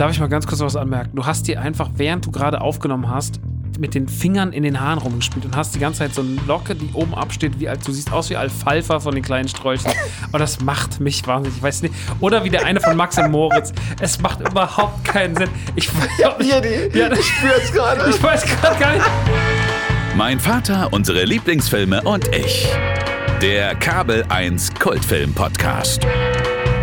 Darf ich mal ganz kurz was anmerken? Du hast dir einfach, während du gerade aufgenommen hast, mit den Fingern in den Haaren rumgespielt und hast die ganze Zeit so eine Locke, die oben absteht, wie alt. Du siehst aus wie Alfalfa von den kleinen Sträuchern. Und das macht mich wahnsinnig. Ich weiß nicht. Oder wie der eine von Max und Moritz. Es macht überhaupt keinen Sinn. Ich, ich, hab hier die, ja, ich spüre es gerade. Ich weiß gerade gar nicht. Mein Vater, unsere Lieblingsfilme und ich. Der Kabel 1 Kultfilm Podcast.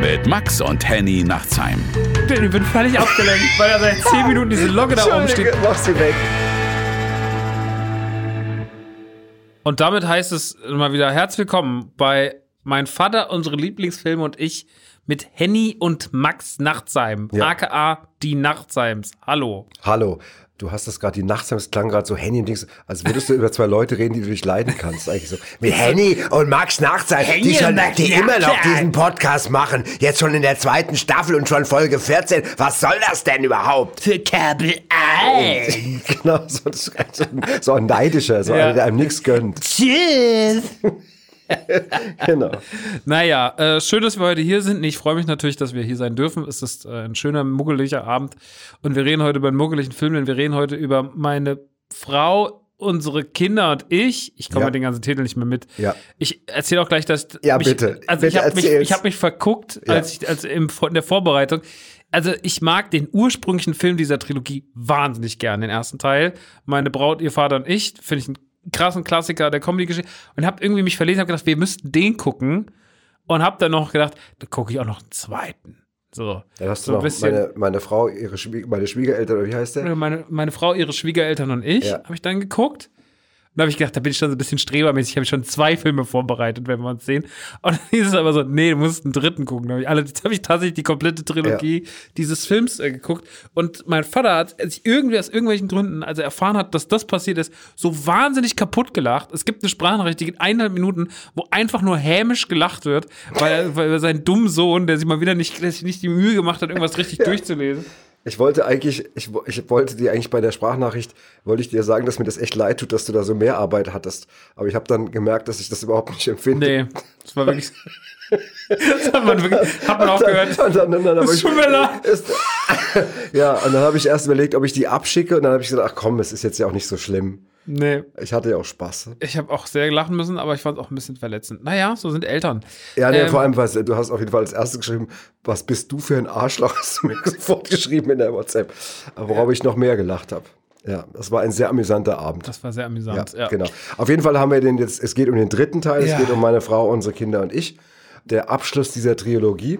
Mit Max und Henny Nachtsheim. Ich bin völlig abgelenkt, weil er seit 10 Minuten diese Logge da oben steht. Mach sie weg. Und damit heißt es mal wieder herzlich willkommen bei Mein Vater, unsere Lieblingsfilme und ich mit Henny und Max Nachtsheim, Ja. aka die Nachtseims. Hallo. Hallo. Du hast das gerade, die Nachtsheim, es klang gerade so Henny und Dings, als würdest du über zwei Leute reden, die du nicht leiden kannst. Eigentlich so. Mit Henny und Max Nachtsheim, die, schon, die immer noch diesen Podcast machen. Jetzt schon in der zweiten Staffel und schon Folge 14. Was soll das denn überhaupt? Für Kabel 1. genau, so, so ein neidischer, so Ja. einer, der einem nichts gönnt. Tschüss. Genau. Naja, äh, schön, dass wir heute hier sind. Ich freue mich natürlich, dass wir hier sein dürfen. Es ist äh, ein schöner, muggeliger Abend. Und wir reden heute über einen muggeligen Film, denn wir reden heute über meine Frau, unsere Kinder und ich. Ich komme Ja. mit den ganzen Titeln nicht mehr mit. Ja. Ich erzähle auch gleich, dass. Ja, mich, bitte. Also ich Bitte habe mich, ich hab mich verguckt, Ja. als ich, als im, in der Vorbereitung. Also ich mag den ursprünglichen Film dieser Trilogie wahnsinnig gern, den ersten Teil. Meine Braut, ihr Vater und ich, finde ich einen krassen Klassiker der Comedy-Geschichte. Und habe irgendwie mich verlesen, habe gedacht, wir müssten den gucken. Und habe dann noch gedacht, da gucke ich auch noch einen zweiten. So, Dann hast du noch bisschen. meine, meine Frau, ihre Schwie meine Schwiegereltern, oder wie heißt der? meine, meine Frau, ihre Schwiegereltern und ich, Ja. habe ich dann geguckt. Und da habe ich gedacht, da bin ich schon so ein bisschen strebermäßig. habe ich schon zwei Filme vorbereitet, wenn wir uns sehen. Und dann hieß es aber so, nee, du musst einen dritten gucken. Da habe ich, alle- jetzt habe ich tatsächlich die komplette Trilogie dieses Films äh, geguckt. Und mein Vater hat sich irgendwie aus irgendwelchen Gründen, als er erfahren hat, dass das passiert ist, so wahnsinnig kaputt gelacht. Es gibt eine Sprachnachricht, die geht eineinhalb Minuten, wo einfach nur hämisch gelacht wird, weil, er- weil sein dummen Sohn, der sich mal wieder nicht, der sich nicht die Mühe gemacht hat, irgendwas richtig durchzulesen. Ich wollte eigentlich, ich, ich wollte dir eigentlich bei der Sprachnachricht, wollte ich dir sagen, dass mir das echt leid tut, dass du da so mehr Arbeit hattest. Aber ich habe dann gemerkt, dass ich das überhaupt nicht empfinde. Nee, das war wirklich. das hat man wirklich. Hat man auch gehört. Und dann, dann, dann, ich- tut mir leid. Ja, und dann habe ich erst überlegt, ob ich die abschicke und dann habe ich gesagt, ach komm, es ist jetzt ja auch nicht so schlimm. Nee. Ich hatte ja auch Spaß. Ich habe auch sehr lachen müssen, aber ich fand es auch ein bisschen verletzend. Naja, so sind Eltern. Ja, nee, Ähm, vor allem, was, du hast auf jeden Fall als erstes geschrieben, was bist du für ein Arschloch, hast du mir sofort geschrieben in der WhatsApp. Worauf ich noch mehr gelacht habe. Ja, das war ein sehr amüsanter Abend. Das war sehr Ja, amüsant. Ja, genau. Auf jeden Fall haben wir den jetzt, es geht um den dritten Teil, Ja. es geht um meine Frau, unsere Kinder und ich. Der Abschluss dieser Trilogie.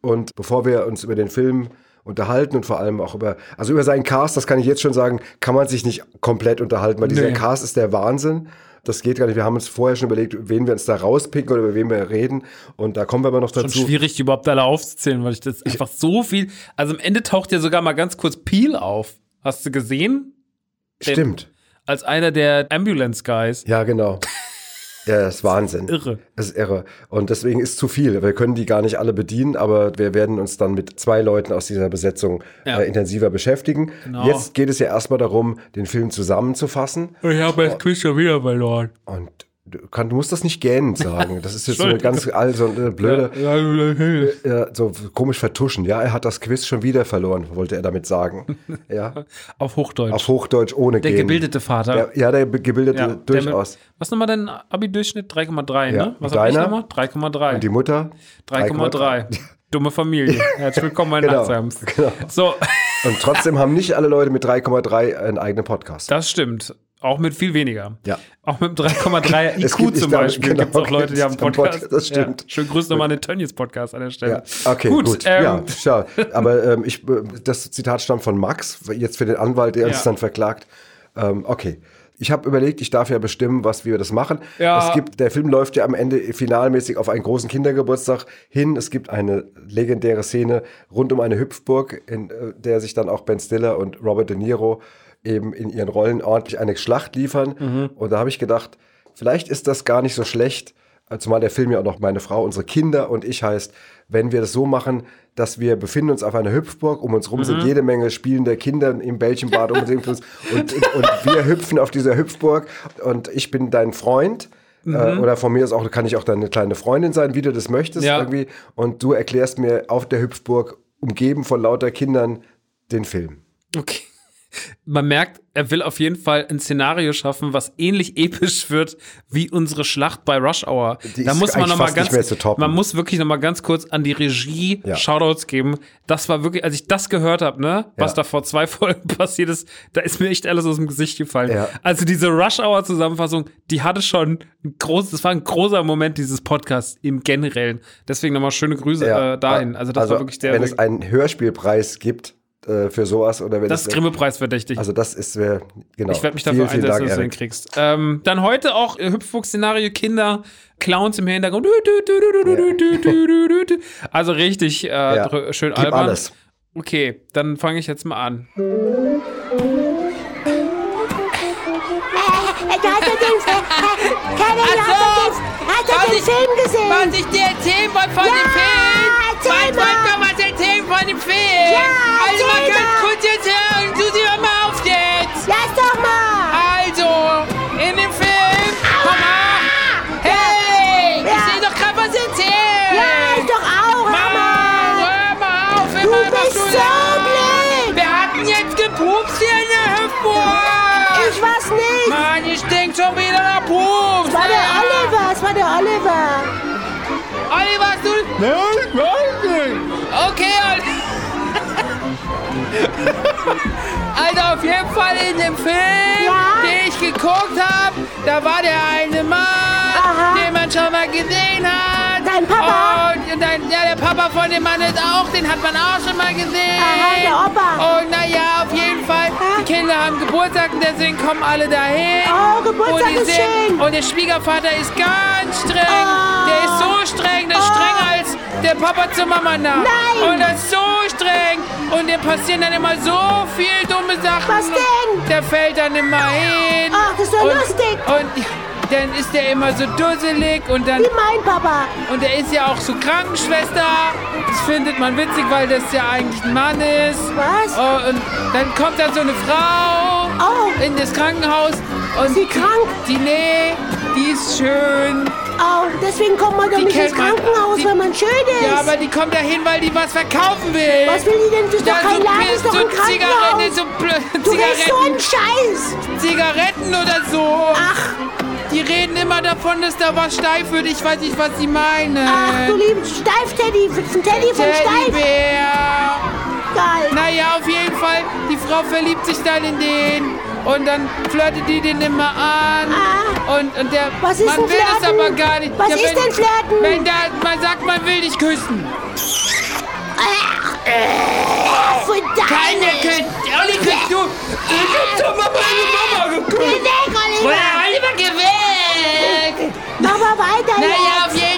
Und bevor wir uns über den Film unterhalten und vor allem auch über, also über seinen Cast, das kann ich jetzt schon sagen, kann man sich nicht komplett unterhalten, weil dieser Nee. Cast ist der Wahnsinn. Das geht gar nicht. Wir haben uns vorher schon überlegt, wen wir uns da rauspicken oder über wen wir reden. Und da kommen wir aber noch Schon dazu. schwierig, die überhaupt alle aufzuzählen, weil ich das einfach so viel. Also am Ende taucht ja sogar mal ganz kurz Peel auf. Hast du gesehen? Stimmt. Als einer der Ambulance Guys. Ja, genau. Ja, das ist Wahnsinn. Irre. Das ist irre. Und deswegen ist zu viel. Wir können die gar nicht alle bedienen, aber wir werden uns dann mit zwei Leuten aus dieser Besetzung Ja. äh, intensiver beschäftigen. Genau. Jetzt geht es ja erstmal darum, den Film zusammenzufassen. Ich habe das Quiz schon wieder verloren. Und kann, du musst das nicht gähnend sagen. Das ist jetzt so eine ganz all, so eine blöde, ja, so komisch vertuschen. Ja, er hat das Quiz schon wieder verloren, wollte er damit sagen. Ja, Auf Hochdeutsch. auf Hochdeutsch ohne der Gähnen. gebildete Vater. Der, ja, der gebildete Ja, der durchaus. Mit, was nochmal dein Abi-Durchschnitt? 3,3, Ja. ne? Was Und hab ich nochmal? 3,3. Und die Mutter? 3,3. Dumme Familie. Herzlich willkommen, mein Genau, Nachtsams. genau. So, Und trotzdem haben nicht alle Leute mit 3,3 einen eigenen Podcast. das stimmt. Auch mit viel weniger. Ja. Auch mit dem 3,3 Es IQ zum Beispiel. genau, Gibt es auch Leute, die haben Podcast. Podcast, das stimmt. Ja. Schönen Grüß nochmal an den Tönnies Podcast an der Stelle. Ja, okay, gut. ähm, ja, schau. Aber ähm, ich, äh, das Zitat stammt von Max, jetzt für den Anwalt, der uns Ja. dann verklagt. Ähm, okay. Ich habe überlegt, ich darf ja bestimmen, was wir das machen. Ja. Es gibt, der Film läuft ja am Ende finalmäßig auf einen großen Kindergeburtstag hin. Es gibt eine legendäre Szene rund um eine Hüpfburg, in äh, der sich dann auch Ben Stiller und Robert De Niro eben in ihren Rollen ordentlich eine Schlacht liefern. Mhm. Und da habe ich gedacht, vielleicht ist das gar nicht so schlecht, äh, zumal der Film ja auch noch meine Frau, unsere Kinder und ich heißt, wenn wir das so machen, dass wir befinden uns auf einer Hüpfburg, um uns rum Mhm. sind jede Menge spielende Kinder im Bällchenbad um und, und, und wir hüpfen auf dieser Hüpfburg und ich bin dein Freund. Mhm. Äh, oder von mir aus auch, kann ich auch deine kleine Freundin sein, wie du das möchtest Ja. irgendwie. Und du erklärst mir auf der Hüpfburg, umgeben von lauter Kindern, den Film. Okay. Man merkt, er will auf jeden Fall ein Szenario schaffen, was ähnlich episch wird wie unsere Schlacht bei Rush Hour. Die da ist muss man noch mal ganz, man muss wirklich noch mal ganz kurz an die Regie Ja. Shoutouts geben. Das war wirklich, als ich das gehört habe, ne, was Ja. da vor zwei Folgen passiert ist, da ist mir echt alles aus dem Gesicht gefallen. Ja. Also diese Rush Hour Zusammenfassung, die hatte schon ein großes, das war ein großer Moment dieses Podcasts im Generellen. Deswegen nochmal schöne Grüße äh, dahin. Also das war wirklich der, Wenn es einen Hörspielpreis gibt äh, für sowas. Oder wenn das ist Grimme-Preis verdächtig. Also das ist, äh, genau. Ich werde mich dafür vielen, einsetzen, dass du hinkriegst. Ähm, dann heute auch äh, Hüpfburg-Szenario, Kinder, Clowns im Hintergrund. Ja. Also richtig äh, ja. schön Gib albern. alles. Okay, dann fange ich jetzt mal an. Äh, äh, Hast du den Film gesehen? Was ich dir erzählen wollte von ja, dem Film? Was wollte ich dir erzählen von dem Film? Ja! Also mal ganz mal. kurz jetzt hören. Du sieh doch mal auf jetzt. Lass doch mal. Also, in dem Film. Mal. Hey, Ja. ich will doch gerade was erzählen. Ja, ich doch auch. Hör Mann, mal. hör mal auf. Du immer noch bist so blöd. Wir hatten jetzt gepupst hier in der Hüpfburg. Ich weiß nicht. Mann, ich denk schon wieder nach Pups. Es war der Oliver. Es war der Oliver. Oliver, hast du... Nein, ich Also auf jeden Fall in dem Film, Ja? den ich geguckt habe, da war der eine Mann, Aha. den man schon mal gesehen hat. Dein Papa? Und, dein, ja, der Papa von dem Mann ist auch, den hat man auch schon mal gesehen. Aha, der Opa. Und naja, auf jeden Fall, die Kinder haben Geburtstag und deswegen kommen alle dahin. Oh, Geburtstag und ist sehen- schön. Und der Schwiegervater ist ganz streng. Oh. Der ist so streng, der ist Oh. strenger der Papa zur Mama nach. Nein. Und er ist so streng. Und dem passieren dann immer so viel dumme Sachen. Was denn? Der fällt dann immer hin. Ach, das ist doch und, lustig. Und dann ist der immer so dusselig und dann Wie mein Papa. und er ist ja auch so Krankenschwester. Das findet man witzig, weil das ja eigentlich ein Mann ist. Was? Oh, und dann kommt dann so eine Frau Oh. in das Krankenhaus. Und Sie krank? Die, nee, die ist schön. Oh, deswegen kommt man doch Die nicht ins Krankenhaus, die- wenn man schön ist. Ja, aber die kommt da hin, weil die was verkaufen will. Was will die denn? Das ist doch Ja, kein so, Laden, ist doch ein Zigaretten, Krankenhaus. so Pl- Du redest so Zigaretten, einen Scheiß. Zigaretten oder so. Ach, Die reden immer davon, dass da was steif wird. Ich weiß nicht, was sie meinen. ach, du liebes Steif-Teddy. Ein Teddy von Steif. Teddybär. Geil. Naja, auf jeden Fall, die Frau verliebt sich dann in den und dann flirtet die den immer an. Ah. Und, und der Was ist man will das Flirten? aber gar nicht. Was ja, ist wenn, denn Flirten? Wenn da, man sagt, man will dich küssen. Verdammt. Keine küsst. Olli, küsst du. Ich hab doch mal meine Mama Geh geküsst. weg, Oliver. Oliver, geh weg. Mach mal weiter Naja, auf jeden Fall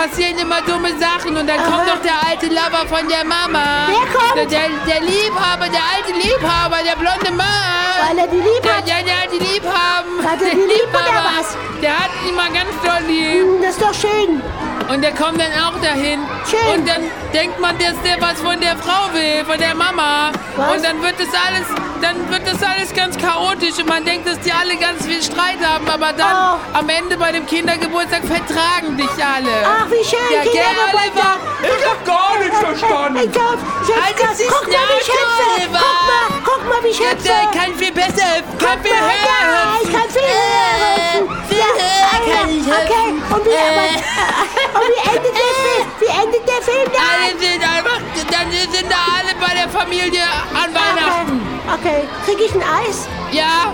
passieren immer dumme Sachen und dann kommt Aha. doch der alte Lover von der Mama. Wer kommt? Der, der, der Liebhaber, der alte Liebhaber, der blonde Mann. Weil er die lieb Der, hat. der, der hat die lieb haben. Hat er Der die lieb oder Liebhaber, was? Der hat die mal ganz doll lieb. Hm, Das ist doch schön. Und der kommt dann auch dahin. Schön. Und dann denkt man, dass der was von der Frau will, von der Mama. Was? Und dann wird das alles, dann wird das alles ganz chaotisch und man denkt, dass die alle ganz viel Streit haben. Aber dann Oh. am Ende bei dem Kindergeburtstag vertragen dich alle. Ach, wie schön. Ja, Kindergeburtstag. Ich hab gar nichts verstanden. Ich glaub, ich hab, die guck mal, wie ich. Guck mal, guck mal, wie ich hüpfe. der kann viel besser, kann Guck viel höher ja, ich hüpfen. kann viel höher hüpfen. viel Ja, höher ah, kann ja, ich Okay, hüpfen. und wie, Äh. aber, und wie endet der Film? Wie endet der Film dann? Alle sind einfach, dann sind da alle bei der Familie an Weihnachten. Okay, krieg ich ein Eis? Ja,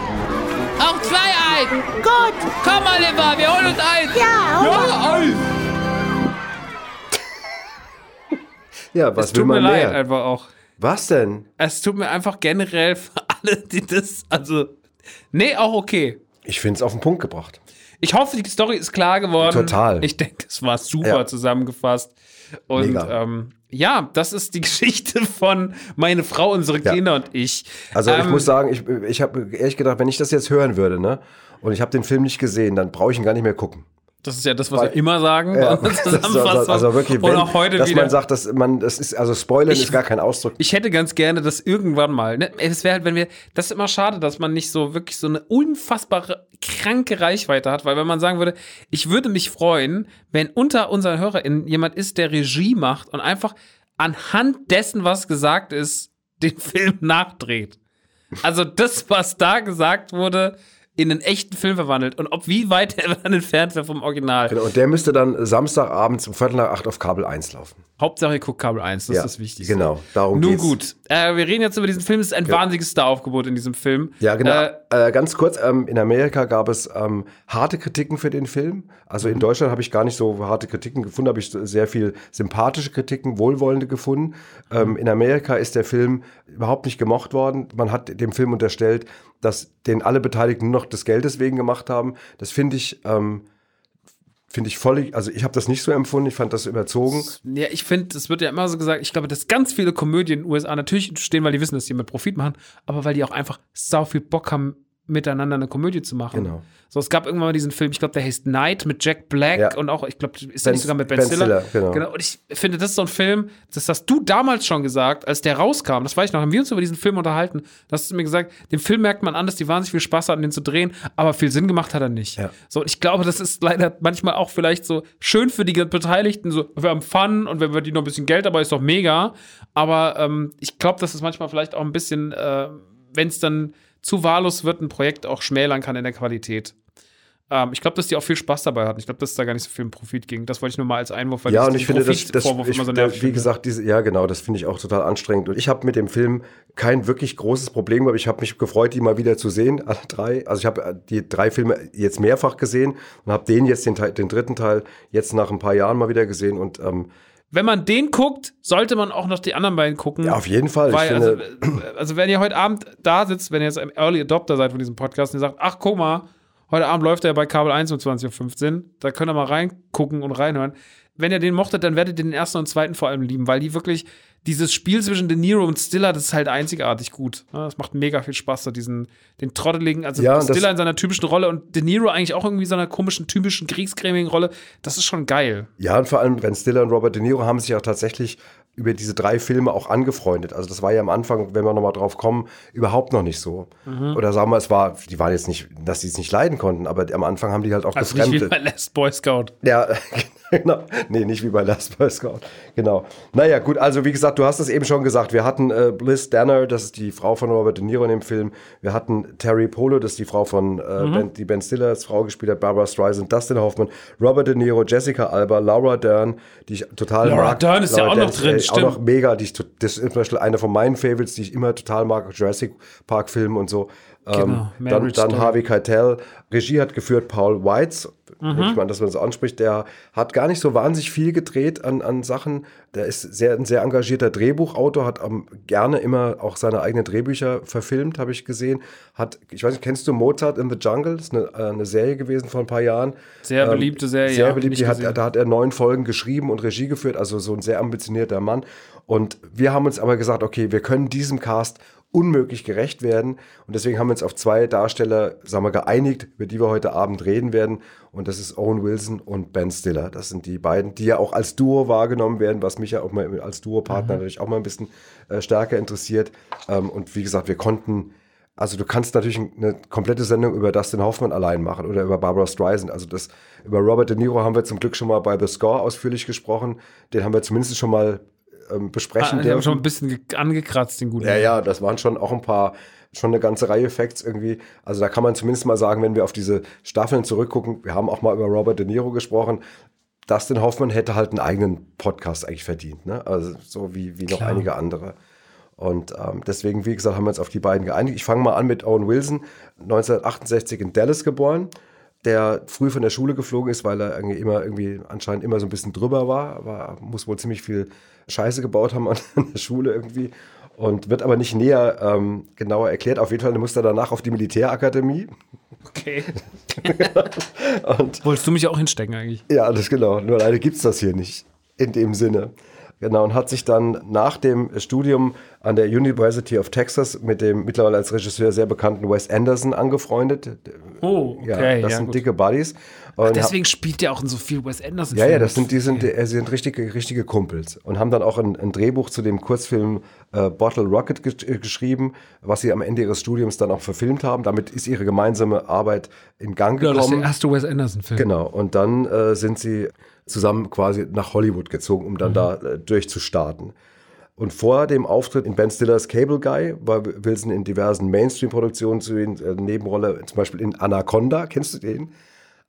auch zwei Eis. Gut. Komm, Oliver, wir holen uns Eis. Ja, oder? Eis. Ja, was Es will tut mir man leid, mehr? einfach auch. Was denn? Es tut mir einfach generell für alle, die das, also, nee, auch okay. Ich finde es auf den Punkt gebracht. Ich hoffe, die Story ist klar geworden. Total. Ich denke, es war super Ja. zusammengefasst. Und Mega. ähm, ja, das ist die Geschichte von meine Frau, unsere Ja. Kinder und ich. Also ich Ähm, muss sagen, ich, ich habe ehrlich gedacht, wenn ich das jetzt hören würde, ne, und ich habe den Film nicht gesehen, dann brauche ich ihn gar nicht mehr gucken. Das ist ja das, was Weil- wir immer sagen. Ja, unserer das ist Zusammenfassung. also, also wirklich, Und wenn, auch heute dass wieder. man sagt, dass man, das ist, also Spoilern Ich- ist gar kein Ausdruck. ich hätte ganz gerne, dass irgendwann mal, ne, es wäre halt, wenn wir, das ist immer schade, dass man nicht so wirklich so eine unfassbare, kranke Reichweite hat, weil wenn man sagen würde, ich würde mich freuen, wenn unter unseren HörerInnen jemand ist, der Regie macht und einfach anhand dessen, was gesagt ist, den Film nachdreht. Also das, was da gesagt wurde, in einen echten Film verwandelt. Und ob wie weit er dann entfernt wäre vom Original. Genau, und der müsste dann Samstagabend um Viertel nach acht auf Kabel 1 laufen. Hauptsache, ihr guckt Kabel 1, das Ja, ist das Wichtigste. genau, darum Nun geht's. gut, äh, wir reden jetzt über diesen Film. Es ist ein wahnsinniges Star-Aufgebot in diesem Film. Ja, genau. Äh, Äh, ganz kurz, ähm, in Amerika gab es ähm, harte Kritiken für den Film. Also in Deutschland habe ich gar nicht so harte Kritiken gefunden, habe ich sehr viel sympathische Kritiken, wohlwollende gefunden. Ähm, in Amerika ist der Film überhaupt nicht gemocht worden. Man hat dem Film unterstellt, dass den alle Beteiligten nur noch des Geldes wegen gemacht haben. Das finde ich, ähm, finde ich voll, also ich habe das nicht so empfunden, ich fand das überzogen. Ja, ich finde, es wird ja immer so gesagt, ich glaube, dass ganz viele Komödien in den USA natürlich stehen, weil die wissen, dass die mit Profit machen, aber weil die auch einfach sau viel Bock haben, miteinander eine Komödie zu machen. Genau. So, es gab irgendwann mal diesen Film, ich glaube, der heißt Night mit Jack Black Ja. und auch, ich glaube, ist der nicht sogar mit Ben, Ben Stiller? Stiller, genau. Und ich finde, das ist so ein Film, das hast du damals schon gesagt, als der rauskam, das weiß ich noch, haben wir uns über diesen Film unterhalten, da hast du mir gesagt, dem Film merkt man an, dass die wahnsinnig viel Spaß hatten, den zu drehen, aber viel Sinn gemacht hat er nicht. Ja. So, und ich glaube, das ist leider manchmal auch vielleicht so schön für die Beteiligten, so, wir haben Fun und wenn wir die noch ein bisschen Geld dabei ist doch mega, aber ähm, ich glaube, dass es manchmal vielleicht auch ein bisschen, äh, wenn es dann zu wahllos wird, ein Projekt auch schmälern kann in der Qualität. Ähm, ich glaube, dass die auch viel Spaß dabei hatten. Ich glaube, dass es da gar nicht so viel um Profit ging. Das wollte ich nur mal als Einwurf, weil Ja, und ich finde, das, das ich, immer so nervig wie finde. gesagt, diese, ja genau, das finde ich auch total anstrengend. Und ich habe mit dem Film kein wirklich großes Problem, aber ich habe mich gefreut, die mal wieder zu sehen, alle drei. Also ich habe äh, die drei Filme jetzt mehrfach gesehen und habe den jetzt, den, den dritten Teil, jetzt nach ein paar Jahren mal wieder gesehen. Und ähm, Wenn man den guckt, sollte man auch noch die anderen beiden gucken. ja, auf jeden Fall. Weil, also, also, wenn ihr heute Abend da sitzt, wenn ihr jetzt ein Early Adopter seid von diesem Podcast und ihr sagt, ach, guck mal, heute Abend läuft er bei Kabel 1 um 20.15 Uhr, da könnt ihr mal reingucken und reinhören. Wenn ihr den mochtet, dann werdet ihr den ersten und zweiten vor allem lieben, weil die wirklich, dieses Spiel zwischen De Niro und Stiller, das ist halt einzigartig gut. Das macht mega viel Spaß, so diesen, den trotteligen, also Ja, Stiller in seiner typischen Rolle und De Niro eigentlich auch irgendwie seiner komischen, typischen, kriegsgrämigen Rolle. Das ist schon geil. ja, und vor allem Ben Stiller und Robert De Niro haben sich auch tatsächlich über diese drei Filme auch angefreundet. Also das war ja am Anfang, wenn wir nochmal drauf kommen, überhaupt noch nicht so. Mhm. Oder sagen wir, es war, die waren jetzt nicht, dass sie es nicht leiden konnten, aber am Anfang haben die halt auch Also nicht wie gefremdet. bei Last Boy Scout. Ja, genau. Nee, nicht wie bei Last Boy Scout. Genau. Naja, gut, also wie gesagt, du hast es eben schon gesagt. Wir hatten äh, Bliss Danner, das ist die Frau von Robert De Niro in dem Film. Wir hatten Terry Polo, das ist die Frau von äh, Mhm. ben, die Ben Stillers Frau gespielt hat, Barbara Streisand, Dustin Hoffman, Robert De Niro, Jessica Alba, Laura Dern, die ich total Laura mag. Dern ist ja auch noch ist, drin, Auch noch mega. Die ich, das ist zum Beispiel eine von meinen Favorites, die ich immer total mag, Jurassic Park Filmen und so. Genau, Ähm, dann, Marriage dann Story. Harvey Keitel. Regie hat geführt Paul Weitz. Mhm. Ich meine, dass man das anspricht. Der hat gar nicht so wahnsinnig viel gedreht an, an Sachen. Der ist sehr, ein sehr engagierter Drehbuchautor, hat ähm, gerne immer auch seine eigenen Drehbücher verfilmt, habe ich gesehen. Hat, ich weiß nicht, kennst du Mozart in the Jungle? Das ist eine, äh, eine Serie gewesen vor ein paar Jahren. Sehr beliebte Serie, Sehr ja, beliebt. Die hat, da hat er neun Folgen geschrieben und Regie geführt, also so ein sehr ambitionierter Mann. Und wir haben uns aber gesagt, okay, wir können diesem Cast unmöglich gerecht werden. Und deswegen haben wir uns auf zwei Darsteller, sagen wir, geeinigt, über die wir heute Abend reden werden. Und das ist Owen Wilson und Ben Stiller. Das sind die beiden, die ja auch als Duo wahrgenommen werden, was mich ja auch mal als Duo-Partner natürlich auch mal ein bisschen äh, stärker interessiert. Ähm, und wie gesagt, wir konnten also du kannst natürlich eine komplette Sendung über Dustin Hoffman allein machen oder über Barbara Streisand. Also das über Robert De Niro haben wir zum Glück schon mal bei The Score ausführlich gesprochen. Den haben wir zumindest schon mal ähm, besprechen Ah, dürfen. schon ein bisschen ge- angekratzt, den guten. Ja, ja, das waren schon auch ein paar, schon eine ganze Reihe Facts irgendwie. Also da kann man zumindest mal sagen, wenn wir auf diese Staffeln zurückgucken, wir haben auch mal über Robert De Niro gesprochen. Dustin Hoffman hätte halt einen eigenen Podcast eigentlich verdient, ne? Also so wie, wie noch Klar. einige andere. Und ähm, deswegen, wie gesagt, haben wir uns auf die beiden geeinigt. Ich fange mal an mit Owen Wilson, 1968 in Dallas geboren, der früh von der Schule geflogen ist, weil er irgendwie immer irgendwie anscheinend immer so ein bisschen drüber war, aber muss wohl ziemlich viel Scheiße gebaut haben an der Schule irgendwie und wird aber nicht näher ähm, genauer erklärt. Auf jeden Fall musste er danach auf die Militärakademie. Okay. Und Wolltest du mich auch hinstecken eigentlich? ja, das genau. Nur leider gibt es das hier nicht in dem Sinne. Genau, und hat sich dann nach dem Studium an der University of Texas mit dem mittlerweile als Regisseur sehr bekannten Wes Anderson angefreundet. Oh, Ja, okay. das ja, sind gut. dicke Buddies. Und Deswegen spielt der auch in so viel Wes Anderson. Ja, ja, das sind, die sind, äh, sie sind richtige, richtige Kumpels und haben dann auch ein, ein Drehbuch zu dem Kurzfilm äh, Bottle Rocket gesch äh, geschrieben, was sie am Ende ihres Studiums dann auch verfilmt haben. Damit ist ihre gemeinsame Arbeit in Gang Ja, das ist gekommen. der erste Wes Anderson-Film. Genau, und dann äh, sind sie zusammen quasi nach Hollywood gezogen, um dann da äh, durchzustarten. Und vor dem Auftritt in Ben Stillers Cable Guy war Wilson in diversen Mainstream-Produktionen zu sehen, äh, Nebenrolle, zum Beispiel in Anaconda. Kennst du den?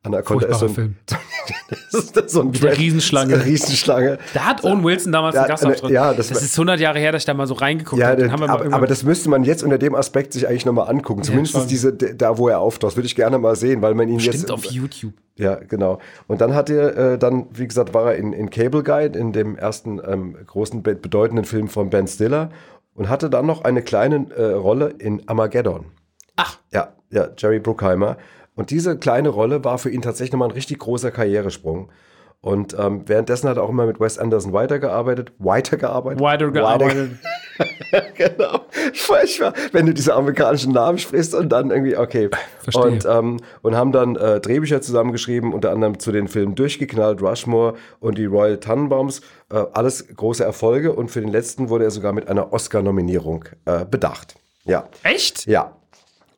Anaconda ist so ein, Film. das ist so ein Mit der Riesenschlange. das eine Riesenschlange. Da hat Owen Wilson damals Ja, einen Gastauftritt. ja, das das, ist 100 Jahre her, dass ich da mal so reingeguckt Ja, habe. Den das, haben wir mal aber, aber das müsste man jetzt unter dem Aspekt sich eigentlich nochmal angucken. Zumindest schon. diese, da, wo er auftaucht, würde ich gerne mal sehen, weil man ihn Stimmt jetzt. auf YouTube. Ja, genau. Und dann hat er, äh, dann, wie gesagt, war er in, in Cable Guide, in dem ersten ähm, großen, be bedeutenden Film von Ben Stiller und hatte dann noch eine kleine äh, Rolle in Armageddon. Ach. Ja, ja, Jerry Bruckheimer. Und diese kleine Rolle war für ihn tatsächlich nochmal ein richtig großer Karrieresprung. Und ähm, währenddessen hat er auch immer mit Wes Anderson weitergearbeitet, weitergearbeitet, Weiter gearbeitet. genau. Furchtbar, wenn du diese amerikanischen Namen sprichst und dann irgendwie, okay. Verstehe. Und, ähm, und haben dann äh, Drehbücher zusammengeschrieben, unter anderem zu den Filmen Durchgeknallt, Rushmore und die Royal Tannenbaums. Äh, alles große Erfolge und für den letzten wurde er sogar mit einer Oscar-Nominierung äh, bedacht. Ja, Echt? ja.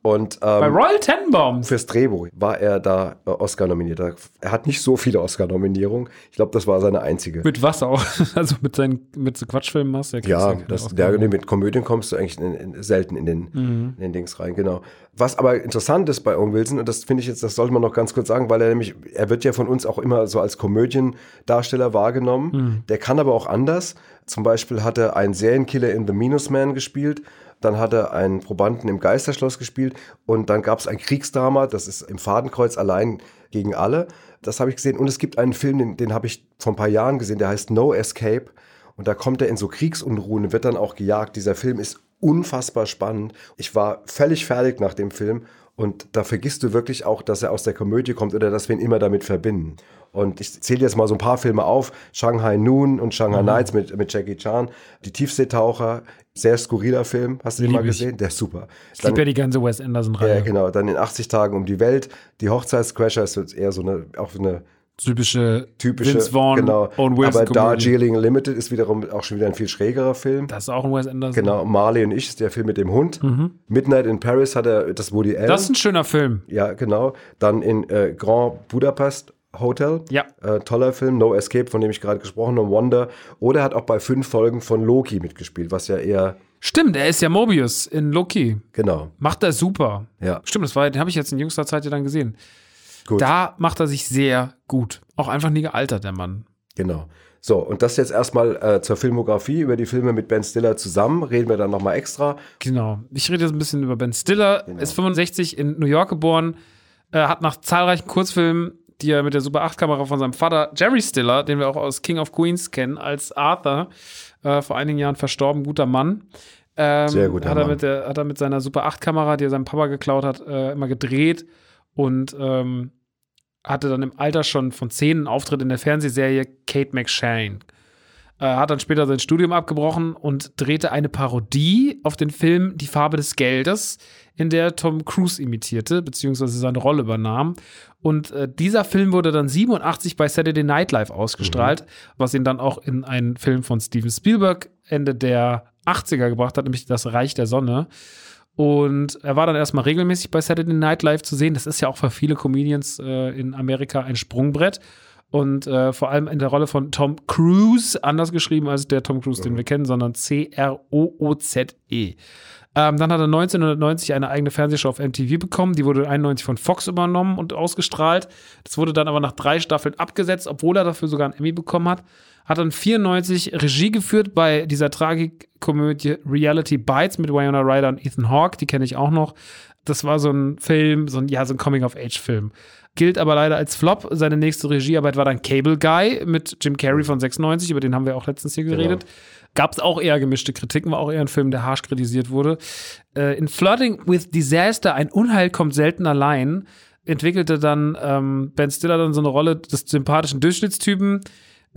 Und Bei ähm, Royal Tenenbaums. fürs Drehbuch war er da äh, Oscar nominiert. Er hat nicht so viele Oscar-Nominierungen. Ich glaube, das war seine einzige. Mit was auch? Also mit seinen mit so Quatschfilmen machst du ja Ja, das, der, mit Komödien kommst du eigentlich in, in, selten in den, Mhm. in den Dings rein, genau. Was aber interessant ist bei Owen Wilson, und das finde ich jetzt, das sollte man noch ganz kurz sagen, weil er nämlich, er wird ja von uns auch immer so als Komödiendarsteller wahrgenommen. Mhm. Der kann aber auch anders. Zum Beispiel hat er einen Serienkiller in The Minus Man gespielt. Dann hat er einen Probanden im Geisterschloss gespielt und dann gab es ein Kriegsdrama, das ist im Fadenkreuz allein gegen alle. Das habe ich gesehen. Und es gibt einen Film, den, den habe ich vor ein paar Jahren gesehen, der heißt No Escape. Und da kommt er in so Kriegsunruhen und wird dann auch gejagt. Dieser Film ist unfassbar spannend. Ich war völlig fertig nach dem Film und da vergisst du wirklich auch, dass er aus der Komödie kommt oder dass wir ihn immer damit verbinden. Und ich zähle jetzt mal so ein paar Filme auf. Shanghai Noon und Shanghai Nights mit, mit Jackie Chan. Die Tiefseetaucher, sehr skurriler Film. Hast du den Lieb mal ich. gesehen? Der ist super. Ich liebe ja die ganze Wes Anderson-Reihe. ja, genau. Dann in 80 Tagen um die Welt. Die Hochzeitscrasher ist jetzt eher so eine, auch eine Typische, typische, Vince Vaughn, genau. Owen Wilson Aber. Darjeeling Limited ist wiederum auch schon wieder ein viel schrägerer Film. Das ist auch ein Wes Anderson. Genau, Marley und ich ist der Film mit dem Hund. Midnight in Paris hat er das Woody Allen. Mhm. Das ist ein schöner Film. ja, genau. Dann in äh, Grand Budapest Hotel. Ja. Äh, toller Film. No Escape, von dem ich gerade gesprochen habe. Wonder. Oder er hat auch bei fünf Folgen von Loki mitgespielt, was ja eher, Stimmt, er ist ja Mobius in Loki. genau. Macht er super. Ja. Stimmt, das war, den habe ich jetzt in jüngster Zeit ja dann gesehen. Gut. Da macht er sich sehr gut. Auch einfach nie gealtert, der Mann. Genau. So, und das jetzt erstmal äh, zur Filmografie. Über die Filme mit Ben Stiller zusammen reden wir dann nochmal extra. Genau. Ich rede jetzt ein bisschen über Ben Stiller. Genau. Ist 65 in New York geboren. Äh, hat nach zahlreichen Kurzfilmen, die er mit der Super 8-Kamera von seinem Vater Jerry Stiller, den wir auch aus King of Queens kennen, als Arthur, äh, vor einigen Jahren verstorben, guter Mann. Ähm, Sehr guter hat er Mann. Mit der, hat er mit seiner Super 8-Kamera, die er seinem Papa geklaut hat, äh, immer gedreht und ähm, hatte dann im Alter schon von zehn einen Auftritt in der Fernsehserie Kate McShane. Äh, hat dann später sein Studium abgebrochen und drehte eine Parodie auf den Film Die Farbe des Geldes, in der Tom Cruise imitierte, beziehungsweise seine Rolle übernahm. Und äh, dieser Film wurde dann 87 bei Saturday Night Live ausgestrahlt, was ihn dann auch in einen Film von Steven Spielberg Ende der 80er gebracht hat, nämlich Das Reich der Sonne. Und er war dann erstmal regelmäßig bei Saturday Night Live zu sehen. Das ist ja auch für viele Comedians äh, in Amerika ein Sprungbrett. Und äh, vor allem in der Rolle von Tom Cruise, anders geschrieben als der Tom Cruise, den wir kennen, sondern C-R-O-O-Z-E. Ähm, dann hat er 1990 eine eigene Fernsehshow auf MTV bekommen. Die wurde 91 von Fox übernommen und ausgestrahlt. Das wurde dann aber nach drei Staffeln abgesetzt, obwohl er dafür sogar einen Emmy bekommen hat. Hat dann 94 Regie geführt bei dieser Tragikkomödie Reality Bites mit Winona Ryder und Ethan Hawke. Die kenne ich auch noch. Das war so ein Film, so ein, ja, so ein Coming-of-Age-Film. Gilt aber leider als Flop. Seine nächste Regiearbeit war dann Cable Guy mit Jim Carrey von 96, über den haben wir auch letztens hier geredet. Gab es auch eher gemischte Kritiken, war auch eher ein Film, der harsch kritisiert wurde. Äh, in Flirting with Disaster, ein Unheil kommt selten allein, entwickelte dann ähm, Ben Stiller dann so eine Rolle des sympathischen Durchschnittstypen,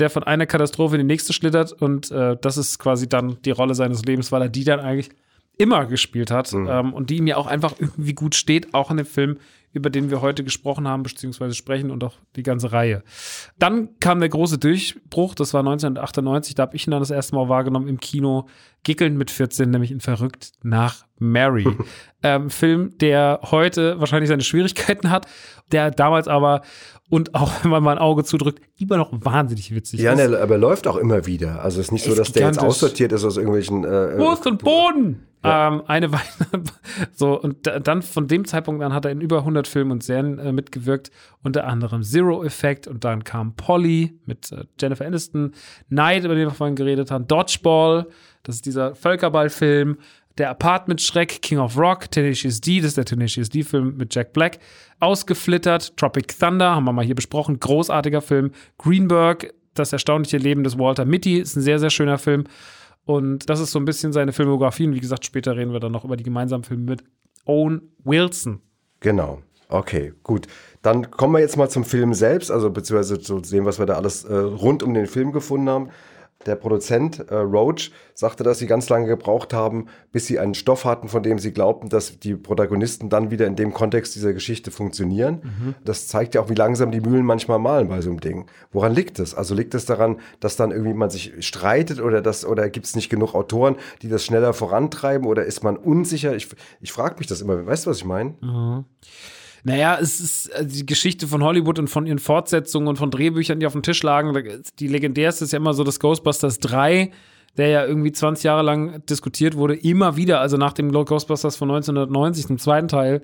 der von einer Katastrophe in die nächste schlittert und äh, das ist quasi dann die Rolle seines Lebens, weil er die dann eigentlich immer gespielt hat ähm, und die ihm ja auch einfach irgendwie gut steht, auch in dem Film, über den wir heute gesprochen haben, beziehungsweise sprechen und auch die ganze Reihe. Dann kam der große Durchbruch, das war 1998, da habe ich ihn dann das erste Mal wahrgenommen im Kino, gickelnd mit 14, nämlich in Verrückt nach Mary. ähm, Film, der heute wahrscheinlich seine Schwierigkeiten hat, der damals aber und auch wenn man mal ein Auge zudrückt, immer noch wahnsinnig witzig Ja, ist. ne, aber er läuft auch immer wieder. Also es ist nicht so, dass der jetzt gigantisch. aussortiert ist aus irgendwelchen. Äh, Wo ist denn Boden? Ähm, eine Weile. so, und da- dann von dem Zeitpunkt an hat er in über 100 Filmen und Serien äh, mitgewirkt, unter anderem Zero Effect und dann kam Polly mit äh, Jennifer Aniston, Night, über den wir vorhin geredet haben, Dodgeball, das ist dieser Völkerballfilm, der Apartment-Schreck, King of Rock, Tenacious D, das ist der Tenacious D-Film mit Jack Black, Ausgeflittert, Tropic Thunder, haben wir mal hier besprochen, großartiger Film, Greenberg, das erstaunliche Leben des Walter Mitty, ist ein sehr, sehr schöner Film. Und das ist so ein bisschen seine Filmografie. Und wie gesagt, später reden wir dann noch über die gemeinsamen Filme mit Owen Wilson. Genau. Okay, gut. Dann kommen wir jetzt mal zum Film selbst, also beziehungsweise zu sehen, was wir da alles äh, rund um den Film gefunden haben. Der Produzent äh, Roach sagte, dass sie ganz lange gebraucht haben, bis sie einen Stoff hatten, von dem sie glaubten, dass die Protagonisten dann wieder in dem Kontext dieser Geschichte funktionieren. Das zeigt ja auch, wie langsam die Mühlen manchmal malen bei so einem Ding. Woran liegt es? Also liegt es daran, dass dann irgendwie man sich streitet oder das oder gibt es nicht genug Autoren, die das schneller vorantreiben oder ist man unsicher? Ich, ich frage mich das immer. Weißt du, was ich meine? Naja, es ist äh, die Geschichte von Hollywood und von ihren Fortsetzungen und von Drehbüchern, die auf dem Tisch lagen. Die legendärste ist ja immer so das Ghostbusters 3, der ja irgendwie 20 Jahre lang diskutiert wurde, immer wieder, also nach dem Ghostbusters von 1990, dem zweiten Teil,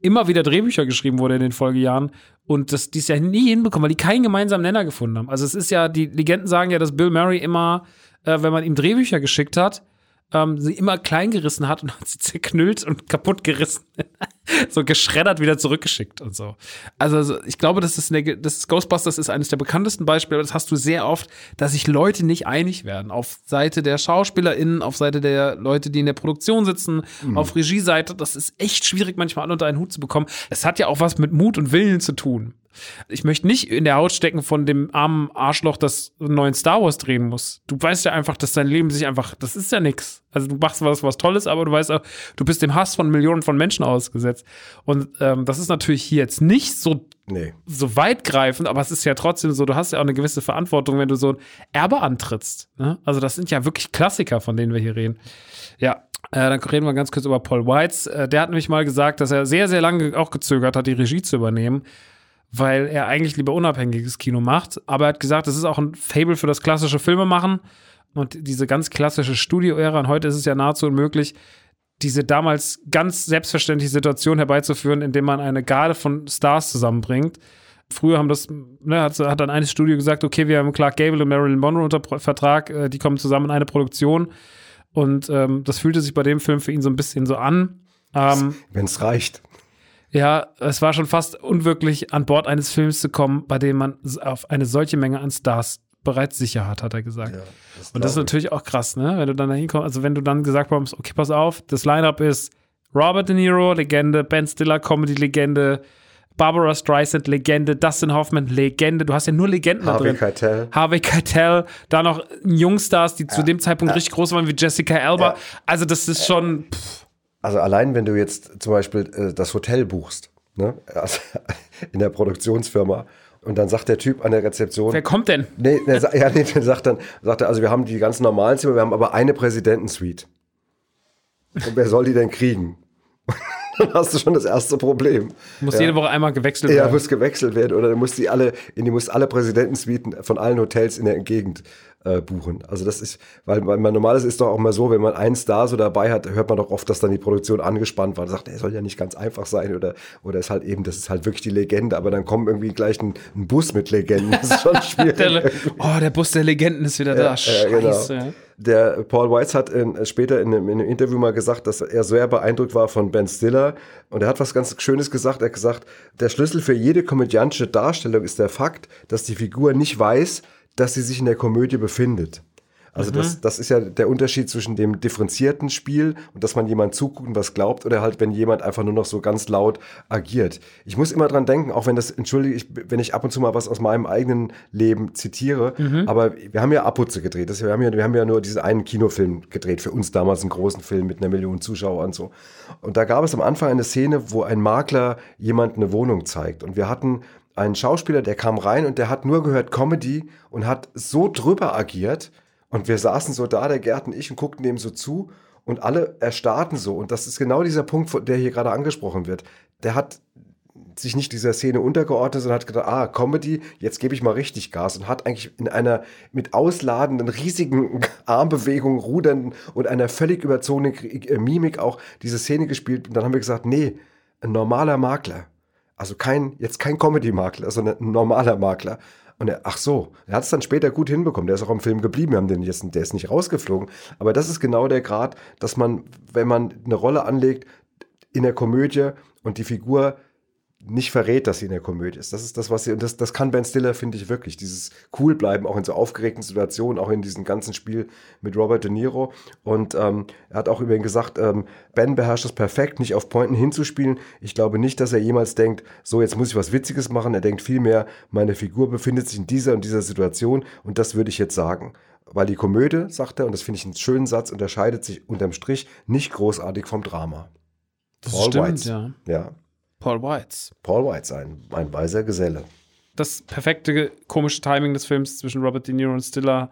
immer wieder Drehbücher geschrieben wurde in den Folgejahren und das dies ja nie hinbekommen, weil die keinen gemeinsamen Nenner gefunden haben. Also es ist ja, die Legenden sagen ja, dass Bill Murray immer, äh, wenn man ihm Drehbücher geschickt hat, ähm, sie immer klein gerissen hat und hat sie zerknüllt und kaputt gerissen. so geschreddert wieder zurückgeschickt und so. Also, also ich glaube, das ist eine, das ist Ghostbusters ist eines der bekanntesten Beispiele, aber das hast du sehr oft, dass sich Leute nicht einig werden. Auf Seite der SchauspielerInnen, auf Seite der Leute, die in der Produktion sitzen, auf Regieseite. Das ist echt schwierig, manchmal alle unter einen Hut zu bekommen. Es hat ja auch was mit Mut und Willen zu tun. Ich möchte nicht in der Haut stecken von dem armen Arschloch, das einen neuen Star Wars drehen muss. Du weißt ja einfach, dass dein Leben sich einfach, das ist ja nix. Also du machst was, was Tolles, aber du weißt auch, du bist dem Hass von Millionen von Menschen ausgesetzt. Und ähm, das ist natürlich hier jetzt nicht so Nee. so weitgreifend, aber es ist ja trotzdem so, du hast ja auch eine gewisse Verantwortung, wenn du so ein Erbe antrittst. Ne? Also das sind ja wirklich Klassiker, von denen wir hier reden. Ja, äh, dann reden wir ganz kurz über Paul Weitz. Äh, der hat nämlich mal gesagt, dass er sehr, sehr lange auch gezögert hat, die Regie zu übernehmen, weil er eigentlich lieber unabhängiges Kino macht. Aber er hat gesagt, das ist auch ein Fable für das klassische Filmemachen und diese ganz klassische Studio-Ära. Und heute ist es ja nahezu unmöglich, diese damals ganz selbstverständliche Situation herbeizuführen, indem man eine Garde von Stars zusammenbringt. Früher haben das, ne, hat, hat dann eines Studio gesagt, okay, wir haben Clark Gable und Marilyn Monroe unter Pro- Vertrag, äh, die kommen zusammen in eine Produktion. Und ähm, das fühlte sich bei dem Film für ihn so ein bisschen so an. Ähm, Wenn es reicht. Ja, es war schon fast unwirklich, an Bord eines Films zu kommen, bei dem man auf eine solche Menge an Stars bereits sicher hat, hat er gesagt. Und das ist natürlich auch krass, ne? Wenn du dann da hinkommst, also wenn du dann gesagt bekommst, okay, pass auf, das Line-Up ist Robert De Niro, Legende, Ben Stiller, Comedy-Legende, Barbara Streisand, Legende, Dustin Hoffman, Legende. Du hast ja nur Legenden da Harvey drin. Keitel. Harvey Keitel, da noch Jungstars, die zu dem Zeitpunkt richtig groß waren, wie Jessica Alba. Ja. Also das ist schon, pff, Also allein, wenn du jetzt zum Beispiel äh, das Hotel buchst, ne? also, in der Produktionsfirma, und dann sagt der Typ an der Rezeption, wer kommt denn? nee, der, ja, nee, der sagt dann, sagt er, also wir haben die ganz normalen Zimmer, wir haben aber eine Präsidentensuite. Und wer soll die denn kriegen? dann hast du schon das erste Problem. Muss ja. jede Woche einmal gewechselt Ja, werden. muss gewechselt werden oder du musst die alle, in die musst alle Präsidentensuiten von allen Hotels in der Gegend äh, buchen. Also das ist, weil, weil man normales ist doch auch mal so, wenn man einen Star so dabei hat, hört man doch oft, dass dann die Produktion angespannt war. Und sagt, er soll ja nicht ganz einfach sein oder oder ist halt eben, das ist halt wirklich die Legende, aber dann kommt irgendwie gleich ein, ein Bus mit Legenden. Das ist schon schwierig. Der, oh, der Bus der Legenden ist wieder da. Ja, genau. Scheiße. Der Paul Weitz hat in, später in einem, in einem Interview mal gesagt, dass er sehr beeindruckt war von Ben Stiller. Und er hat was ganz Schönes gesagt. Er hat gesagt, der Schlüssel für jede komödiantische Darstellung ist der Fakt, dass die Figur nicht weiß, dass sie sich in der Komödie befindet. Also das, das ist ja der Unterschied zwischen dem differenzierten Spiel und dass man jemand zuguckt und was glaubt oder halt, wenn jemand einfach nur noch so ganz laut agiert. Ich muss immer dran denken, auch wenn das, entschuldige ich, wenn ich ab und zu mal was aus meinem eigenen Leben zitiere, aber wir haben ja Abputze gedreht. Das, wir, haben ja, wir haben ja nur diesen einen Kinofilm gedreht, für uns damals einen großen Film mit einer Million Zuschauer und so. Und da gab es am Anfang eine Szene, wo ein Makler jemand eine Wohnung zeigt. Und wir hatten einen Schauspieler, der kam rein und der hat nur gehört Comedy und hat so drüber agiert, Und wir saßen so da, der Gerd und ich, und guckten dem so zu und alle erstarrten so. Und das ist genau dieser Punkt, der hier gerade angesprochen wird. Der hat sich nicht dieser Szene untergeordnet, sondern hat gedacht, ah, Comedy, jetzt gebe ich mal richtig Gas und hat eigentlich in einer mit ausladenden, riesigen Armbewegungen, Rudern und einer völlig überzogenen äh, Mimik auch diese Szene gespielt. Und dann haben wir gesagt, nee, ein normaler Makler. Also kein, jetzt kein Comedy-Makler, sondern ein normaler Makler. Und er, ach so, er hat es dann später gut hinbekommen. Der ist auch im Film geblieben. Wir haben den jetzt, der ist nicht rausgeflogen. Aber das ist genau der Grad, dass man, wenn man eine Rolle anlegt in der Komödie und die Figur nicht verrät, dass sie in der Komödie ist. Das ist das, was sie, und das, das kann Ben Stiller, finde ich wirklich. Dieses cool bleiben, auch in so aufgeregten Situationen, auch in diesem ganzen Spiel mit Robert De Niro. Und ähm, er hat auch über ihn gesagt, ähm, Ben beherrscht es perfekt, nicht auf Pointen hinzuspielen. Ich glaube nicht, dass er jemals denkt, so, jetzt muss ich was Witziges machen. Er denkt vielmehr, meine Figur befindet sich in dieser und dieser Situation und das würde ich jetzt sagen. Weil die Komödie, sagt er, und das finde ich einen schönen Satz, unterscheidet sich unterm Strich nicht großartig vom Drama. Das Paul stimmt, Weitz. ja. Ja, Paul Weitz. Paul White, ein, ein weiser Geselle. das perfekte komische Timing des Films zwischen Robert De Niro und Stiller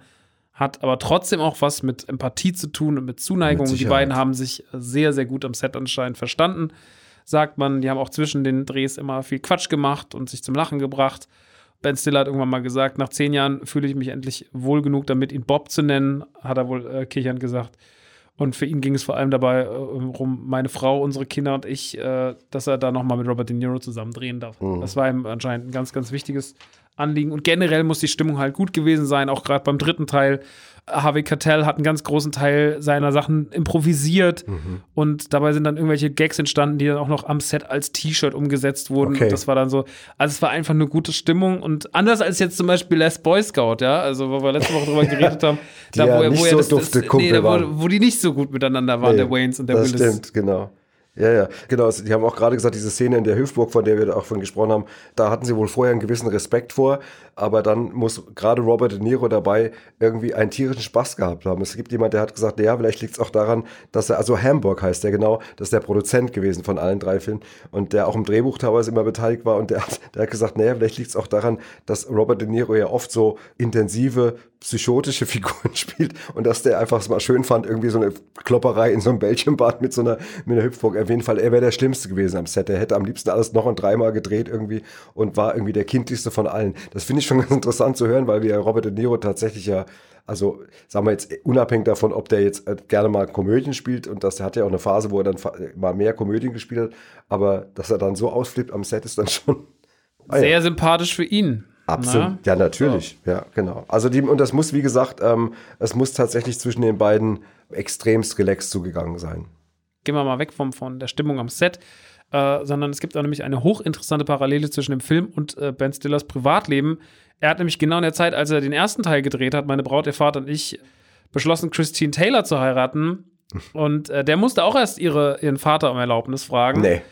hat aber trotzdem auch was mit Empathie zu tun und mit Zuneigung. Mit Die beiden haben sich sehr, sehr gut am Set anscheinend verstanden, sagt man. Die haben auch zwischen den Drehs immer viel Quatsch gemacht und sich zum Lachen gebracht. Ben Stiller hat irgendwann mal gesagt, nach zehn Jahren fühle ich mich endlich wohl genug damit, ihn Bob zu nennen, hat er wohl äh, kichernd gesagt. Und für ihn ging es vor allem dabei äh, um meine Frau, unsere Kinder und ich, äh, dass er da nochmal mit Robert De Niro zusammen drehen darf. Das war ihm anscheinend ein ganz, ganz wichtiges Anliegen. Und generell muss die Stimmung halt gut gewesen sein, auch gerade beim dritten Teil. Harvey Keitel hat einen ganz großen Teil seiner Sachen improvisiert und dabei sind dann irgendwelche Gags entstanden, die dann auch noch am Set als T-Shirt umgesetzt wurden. Okay. Und das war dann so, also es war einfach eine gute Stimmung und anders als jetzt zum Beispiel Last Boy Scout, ja, also wo wir letzte Woche drüber geredet haben, Die ja nicht so dufte Kumpel da, waren. wo, wo die nicht so gut miteinander waren, Nee, der Waynes und der das Willis. stimmt, genau. Ja, ja, genau. Die haben auch gerade gesagt, diese Szene in der Hüftburg, von der wir da auch von gesprochen haben, da hatten sie wohl vorher einen gewissen Respekt vor, aber dann muss gerade Robert De Niro dabei irgendwie einen tierischen Spaß gehabt haben. Es gibt jemand, der hat gesagt, ja, vielleicht liegt es auch daran, dass er, also Hamburg heißt der genau, das ist der Produzent gewesen von allen drei Filmen und der auch im Drehbuch teilweise immer beteiligt war und der hat, der hat gesagt, naja, vielleicht liegt es auch daran, dass Robert De Niro ja oft so intensive psychotische Figuren spielt und dass der einfach es mal schön fand, irgendwie so eine Klopperei in so einem Bällchenbad mit so einer, mit einer Hüpfburg. Auf jeden Fall, er wäre der Schlimmste gewesen am Set. Er hätte am liebsten alles noch und dreimal gedreht irgendwie und war irgendwie der kindlichste von allen. Das finde ich schon ganz interessant zu hören, weil wir ja Robert De Niro tatsächlich ja also sagen wir jetzt unabhängig davon, ob der jetzt äh, gerne mal Komödien spielt und das der hat ja auch eine Phase, wo er dann fa- mal mehr Komödien gespielt hat, aber dass er dann so ausflippt am Set ist dann schon Ah, ja. Sehr sympathisch für ihn. Absolut. Na? Ja, natürlich. Ja, genau. Also die, und das muss, wie gesagt, ähm, es muss tatsächlich zwischen den beiden extremst relaxed zugegangen sein. gehen wir mal weg vom, von der Stimmung am Set, äh, sondern es gibt auch nämlich eine hochinteressante Parallele zwischen dem Film und äh, Ben Stillers Privatleben. Er hat nämlich genau in der Zeit, als er den ersten Teil gedreht hat, meine Braut, ihr Vater und ich, beschlossen, Christine Taylor zu heiraten. Und äh, der musste auch erst ihre, ihren Vater um Erlaubnis fragen. Nee.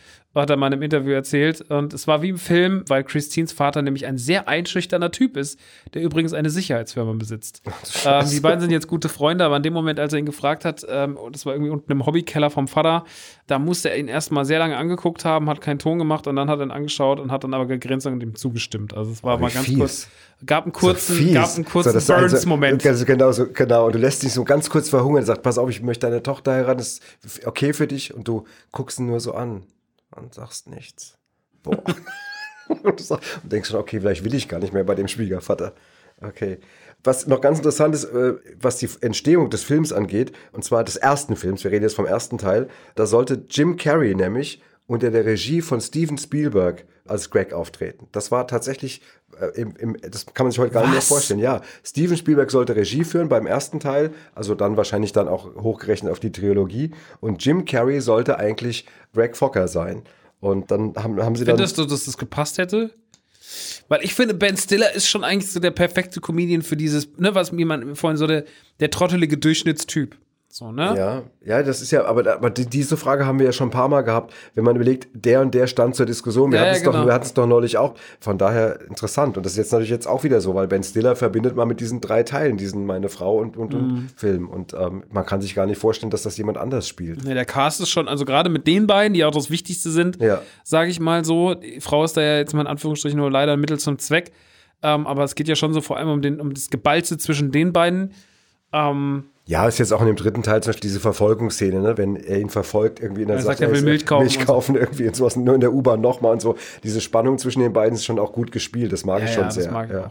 Hat er mal in einem Interview erzählt. Und es war wie im Film, weil Christines Vater nämlich ein sehr einschüchterner Typ ist, der übrigens eine Sicherheitsfirma besitzt. Ähm, die beiden sind jetzt gute Freunde, aber in dem Moment, als er ihn gefragt hat, ähm, das war irgendwie unten im Hobbykeller vom Vater, da musste er ihn erstmal sehr lange angeguckt haben, hat keinen Ton gemacht und dann hat er ihn angeschaut und hat dann aber gegrenzt und ihm zugestimmt. Also es war wie mal ganz fies. kurz, gab einen kurzen, Fies. gab einen kurzen So, also- Burns-Moment. Also, genau, so, genau. Und du lässt dich so ganz kurz verhungern. Sagt, pass auf, ich möchte deine Tochter heiraten. Das ist okay für dich. Und du guckst ihn nur so an und sagst nichts. Boah. und, denkst schon, okay, vielleicht will ich gar nicht mehr bei dem Schwiegervater. Okay. Was noch ganz interessant ist, äh, was die Entstehung des Films angeht, und zwar des ersten Films, wir reden jetzt vom ersten Teil, da sollte Jim Carrey nämlich unter der Regie von Steven Spielberg als Greg auftreten. Das war tatsächlich, äh, im, im, das kann man sich heute gar nicht mehr Was? vorstellen. Ja, Steven Spielberg sollte Regie führen beim ersten Teil, also dann wahrscheinlich dann auch hochgerechnet auf die Trilogie. Und Jim Carrey sollte eigentlich Greg Fokker sein. Und dann haben, haben sie dann. Findest du, dass das gepasst hätte? Weil ich finde, Ben Stiller ist schon eigentlich so der perfekte Comedian für dieses, ne, was mir man vorhin so der, der trottelige Durchschnittstyp. So, ne? Ja, ja, das ist ja, aber, aber die- diese Frage haben wir ja schon ein paar Mal gehabt, wenn man überlegt, der und der stand zur Diskussion. Wir Ja, hatten ja, es doch, genau. es doch neulich auch. Von daher interessant. Und das ist jetzt natürlich jetzt auch wieder so, weil Ben Stiller verbindet man mit diesen drei Teilen, diesen meine Frau und, und, Mhm. und Film. Und ähm, man kann sich gar nicht vorstellen, dass das jemand anders spielt. Ja, der Cast ist schon, also gerade mit den beiden, die auch das Wichtigste sind, Ja. sage ich mal so. Die Frau ist da ja jetzt mal in Anführungsstrichen nur leider ein Mittel zum Zweck. Ähm, aber es geht ja schon so vor allem um, den, um das Gebalze zwischen den beiden. Ähm, Ja, ist jetzt auch in dem dritten Teil zum Beispiel diese Verfolgungsszene, ne? wenn er ihn verfolgt, irgendwie in der Er sagt, er will Milch kaufen Milch und so. kaufen irgendwie und sowas, nur in der U-Bahn nochmal und so. Diese Spannung zwischen den beiden ist schon auch gut gespielt, das mag Ja, ich schon ja, das sehr. mag ich ja. auch.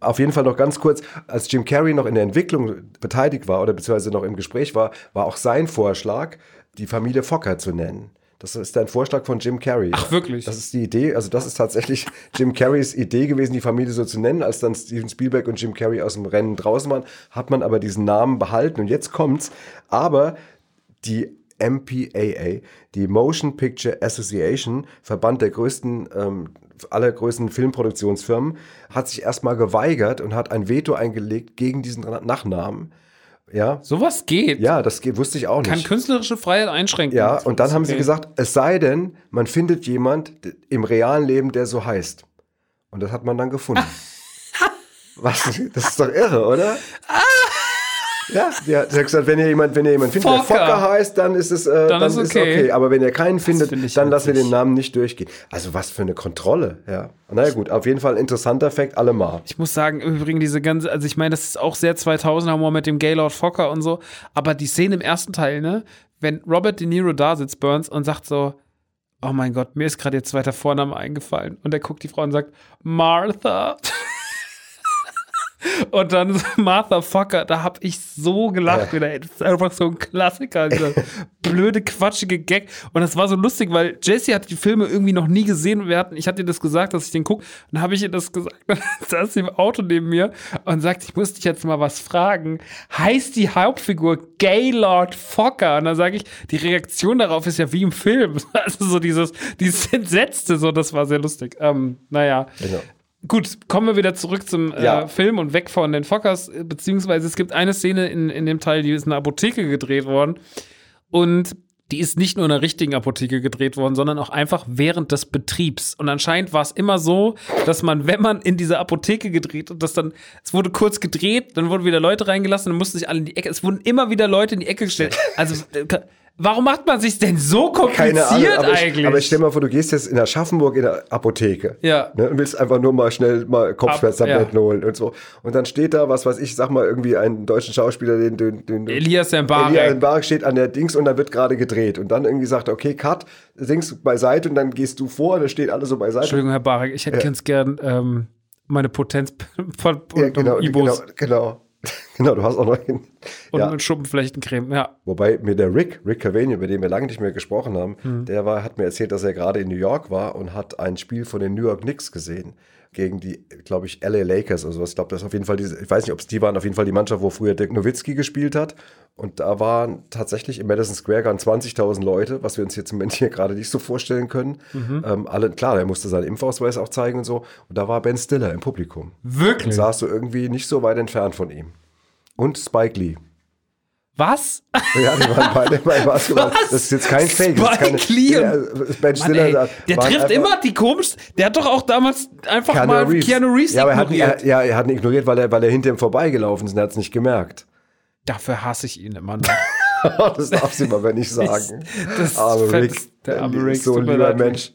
Auf jeden Fall noch ganz kurz, als Jim Carrey noch in der Entwicklung beteiligt war oder beziehungsweise noch im Gespräch war, war auch sein Vorschlag, die Familie Fokker zu nennen. Das ist ein Vorschlag von Jim Carrey. Ach, wirklich? Das ist die Idee, also das ist tatsächlich Jim Carreys Idee gewesen, die Familie so zu nennen. Als dann Steven Spielberg und Jim Carrey aus dem Rennen draußen waren, hat man aber diesen Namen behalten und jetzt kommt's. Aber die MPAA, die Motion Picture Association, Verband der größten, ähm, aller größten Filmproduktionsfirmen, hat sich erstmal geweigert und hat ein Veto eingelegt gegen diesen Nachnamen. Ja, sowas geht. ja, das geht, wusste ich auch nicht. Kann künstlerische Freiheit einschränken. Ja, und dann haben sie Okay. gesagt, es sei denn, man findet jemand im realen Leben, der so heißt. Und das hat man dann gefunden. Was? Das ist doch irre, oder? Ja, sie hat gesagt, wenn ihr jemand, wenn ihr jemand findet, der Fokker. Heißt, dann ist es, äh, dann, ist ist okay. okay. Aber wenn ihr keinen findet, finde ich dann lassen wir den Namen nicht durchgehen. Also was für eine Kontrolle, ja. Naja gut, auf jeden Fall interessanter Fakt, allemal. Ich muss sagen, im Übrigen diese ganze, also ich meine, das ist auch sehr 2000er Humor mit dem Gaylord Fokker und so, aber die Szene im ersten Teil, ne, wenn Robert De Niro da sitzt, Burns, und sagt so, oh mein Gott, mir ist gerade ihr zweiter Vorname eingefallen. Und er guckt die Frau und sagt, Martha. Und dann Martha Fokker, da hab ich so gelacht wieder. ey. Das ist einfach so ein Klassiker, dieser blöde, quatschige Gag. Und das war so lustig, weil Jesse hat die Filme irgendwie noch nie gesehen. Wir hatten, ich hatte ihr das gesagt, dass ich den gucke. Dann habe ich ihr das gesagt. Dann saß sie im Auto neben mir und sagt, ich muss dich jetzt mal was fragen. Heißt die Hauptfigur Gaylord Fokker? Und dann sage ich, die Reaktion darauf ist ja wie im Film. Also so dieses, dieses Entsetzte, so, das war sehr lustig. Ähm, naja. Genau. Gut, kommen wir wieder zurück zum äh, Ja. Film und weg von den Fockers, beziehungsweise es gibt eine Szene in, in dem Teil, die ist in einer Apotheke gedreht worden und die ist nicht nur in einer richtigen Apotheke gedreht worden, sondern auch einfach während des Betriebs. Und anscheinend war es immer so, dass man, wenn man in diese Apotheke gedreht und das dann, es wurde kurz gedreht, dann wurden wieder Leute reingelassen, dann mussten sich alle in die Ecke, es wurden immer wieder Leute in die Ecke gestellt. Also, äh, warum macht man sich denn so kompliziert Keine Ahnung, aber ich, eigentlich? aber ich stell mal vor, du gehst jetzt in Aschaffenburg in der Apotheke. Ja. Ne, und willst einfach nur mal schnell mal Kopfschmerztabletten ja. holen und so. Und dann steht da, was weiß ich, sag mal, irgendwie einen deutschen Schauspieler, den, den, den Elias Mbarek. Elias Mbarek steht an der Dings und dann wird gerade gedreht. Und dann irgendwie sagt er, okay, Cut, Dings beiseite und dann gehst du vor, da steht alle so beiseite. Entschuldigung, Herr Barek, ich hätte ganz gern ähm, meine Potenz von Ja, genau, Ibos genau, genau. Genau, du hast auch noch hin. und Ja. mit Schuppenflechtencreme. Ja, Wobei mir der Rick, Rick Cavani, über den wir lange nicht mehr gesprochen haben, Hm. der war, hat mir erzählt, dass er gerade in New York war und hat ein Spiel von den New York Knicks gesehen. Gegen die, glaube ich, LA Lakers oder sowas. Ich glaube, das ist auf jeden Fall diese, ich weiß nicht, ob es die waren, auf jeden Fall die Mannschaft, wo früher Dirk Nowitzki gespielt hat. Und da waren tatsächlich im Madison Square Garden 20.000 Leute, was wir uns jetzt im Moment hier gerade nicht so vorstellen können. Mhm. Ähm, alle, klar, der musste seinen Impfausweis auch zeigen und so. Und da war Ben Stiller im Publikum. Und wirklich. saß so irgendwie nicht so weit entfernt von ihm. Und Spike Lee. Was? Ja, die waren beide bei Basketball. Was? Das ist jetzt kein Fake. das ist Spike keine, Lee und- Ja, Ben Mann, Stiller. da der trifft immer die komisch. Der hat doch auch damals einfach Keanu mal Reeves. Keanu Reeves ja, er hat, ignoriert. er, ja, er hat ihn ignoriert, weil er, weil er hinter ihm vorbeigelaufen ist und er hat es nicht gemerkt. Dafür hasse ich ihn immer noch. das darfst du ihm aber nicht sagen. Das Arme fett- Rick. der arme Rick, So ein lieber. Mensch.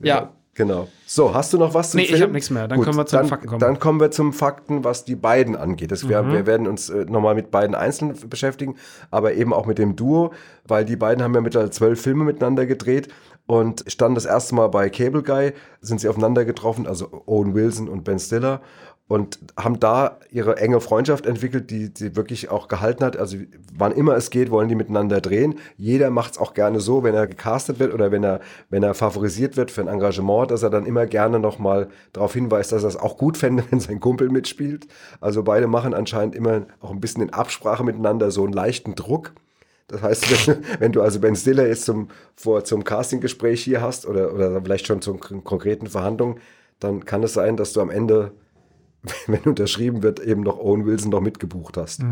Ja. Genau. So, hast du noch was zum Nee, ich Film? hab nichts mehr. Dann können wir zu den dann, Fakten kommen. Dann kommen wir zum Fakten, was die beiden angeht. Das, Mhm. wir, wir werden uns äh, nochmal mit beiden einzeln beschäftigen, aber eben auch mit dem Duo, weil die beiden haben ja mittlerweile zwölf Filme miteinander gedreht und standen das erste Mal bei Cable Guy, sind sie aufeinander getroffen, also Owen Wilson und Ben Stiller und haben da ihre enge Freundschaft entwickelt, die, die wirklich auch gehalten hat. Also wann immer es geht, wollen die miteinander drehen. Jeder macht es auch gerne so, wenn er gecastet wird oder wenn er, wenn er favorisiert wird für ein Engagement, dass er dann immer gerne nochmal darauf hinweist, dass er es auch gut fände, wenn sein Kumpel mitspielt. Also beide machen anscheinend immer auch ein bisschen in Absprache miteinander so einen leichten Druck. Das heißt, wenn, du also Ben Stiller jetzt zum, vor, zum Castinggespräch hier hast oder, oder vielleicht schon kon- konkreten Verhandlung, dann kann es sein, dass du am Ende wenn unterschrieben wird, eben noch Owen Wilson noch mitgebucht hast.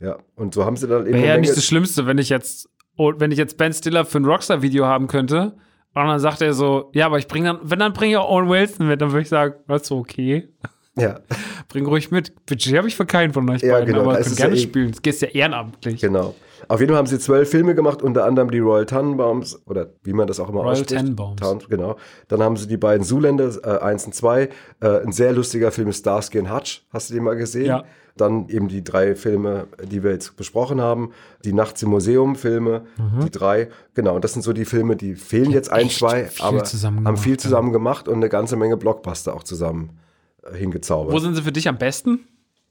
Ja, und so haben sie dann eben. Wäre Mhm. ja nicht das Schlimmste, wenn ich jetzt, oh, wenn ich jetzt Ben Stiller für ein Rockstar-Video haben könnte. Und dann sagt er so, ja, aber ich bringe dann, wenn dann bringe ich auch Owen Wilson mit, dann würde ich sagen, das ist okay. ja, Bring ruhig mit. Budget habe ich für keinen von euch Ja, beiden, genau, aber es gerne ja eh- spielen. Das geht ja ehrenamtlich. genau. Auf jeden Fall haben sie zwölf Filme gemacht, unter anderem die Royal Tannenbaums, oder wie man das auch immer Royal ausspricht. Tenenbaums. Tan- Genau. Dann haben sie die beiden Zuländer, äh, 1 und 2. Äh, ein sehr lustiger Film ist Starsky and Hutch. Hast du den mal gesehen? Ja. Dann eben die drei Filme, die wir jetzt besprochen haben. Die Nachts im Museum Filme, die drei. Genau, und das sind so die Filme, die fehlen jetzt ein, zwei, viel aber zusammen haben gemacht, viel ja. zusammen gemacht und eine ganze Menge Blockbuster auch zusammen äh, hingezaubert. Wo sind sie für dich am besten?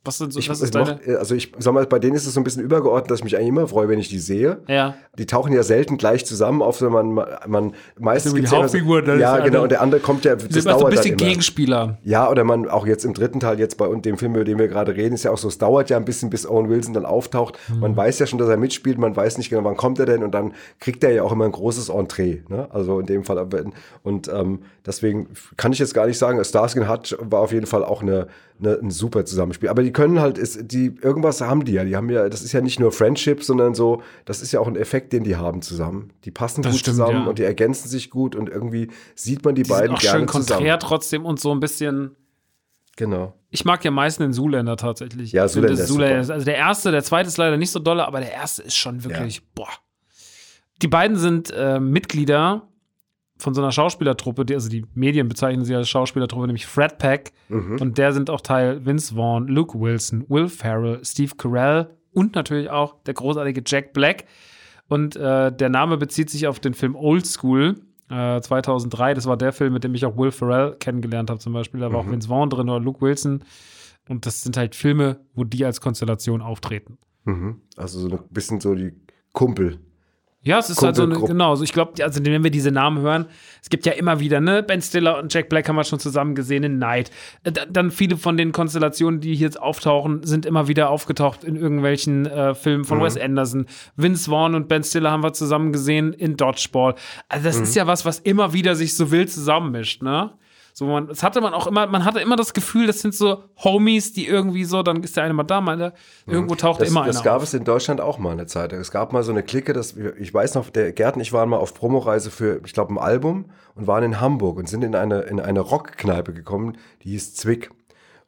Was, sind so, Ich, was ist deine. macht, also ich sag mal, bei denen ist es so ein bisschen übergeordnet, dass ich mich eigentlich immer freue, wenn ich die sehe. Ja. Die tauchen ja selten gleich zusammen auf, sondern man, man meistens So wie die ja Hauptfigur, ja, ist genau. Und der andere kommt ja, das sind immer so ein bisschen. Gegenspieler. Ja, oder man auch jetzt im dritten Teil, jetzt bei und dem Film, über den wir gerade reden, ist ja auch so, es dauert ja ein bisschen, bis Owen Wilson dann auftaucht. Mhm. Man weiß ja schon, dass er mitspielt, man weiß nicht genau, wann kommt er denn und dann kriegt er ja auch immer ein großes Entree. Ne? Also in dem Fall. Und ähm, deswegen kann ich jetzt gar nicht sagen, Starsky Hutch war auf jeden Fall auch eine, eine, ein super Zusammenspiel. Aber die können halt, ist, die, irgendwas haben die ja. Die haben ja, das ist ja nicht nur Friendship, sondern so, das ist ja auch ein Effekt, den die haben zusammen. Die passen Das gut stimmt, zusammen ja. und die ergänzen sich gut und irgendwie sieht man die, Die sind beiden auch gerne schön zusammen. konträr trotzdem und so ein bisschen. Genau. Ich mag ja meisten den Zuländer tatsächlich. Ja, Zuländer ist Zuländer super. Also der erste, der zweite ist leider nicht so dolle, aber der erste ist schon wirklich, boah. Die beiden sind äh, Mitglieder von so einer Schauspielertruppe, die, also die Medien bezeichnen sie als Schauspielertruppe, nämlich Fred Pack. Mhm. Und der sind auch Teil Vince Vaughn, Luke Wilson, Will Ferrell, Steve Carell und natürlich auch der großartige Jack Black. Und äh, der Name bezieht sich auf den Film Old School äh, 2003. Das war der Film, mit dem ich auch Will Ferrell kennengelernt habe zum Beispiel. Da war auch Vince Vaughn drin oder Luke Wilson. Und das sind halt Filme, wo die als Konstellation auftreten. Mhm. Also so ein bisschen so die Kumpel. Ja, es ist halt so eine, genau, also ich glaube, also wenn wir diese Namen hören, es gibt ja immer wieder, ne, Ben Stiller und Jack Black haben wir schon zusammen gesehen in Night. Äh, da- Dann viele von den Konstellationen, die hier jetzt auftauchen, sind immer wieder aufgetaucht in irgendwelchen äh, Filmen Mhm. von Wes Anderson. Vince Vaughn und Ben Stiller haben wir zusammen gesehen in Dodgeball. Also das Mhm. ist ja was, was immer wieder sich so wild zusammenmischt, ne? So, man, das hatte man auch immer, man hatte immer das Gefühl, das sind so Homies, die irgendwie so, dann ist der eine mal da, mal da. Irgendwo taucht Mhm. Das, immer das einer gab auf. es in Deutschland auch mal eine Zeit. Es gab mal so eine Clique, das, ich weiß noch, der Gerd und ich waren mal auf Promoreise für, ich glaube, ein Album und waren in Hamburg und sind in eine, in eine Rockkneipe gekommen, die hieß Zwick.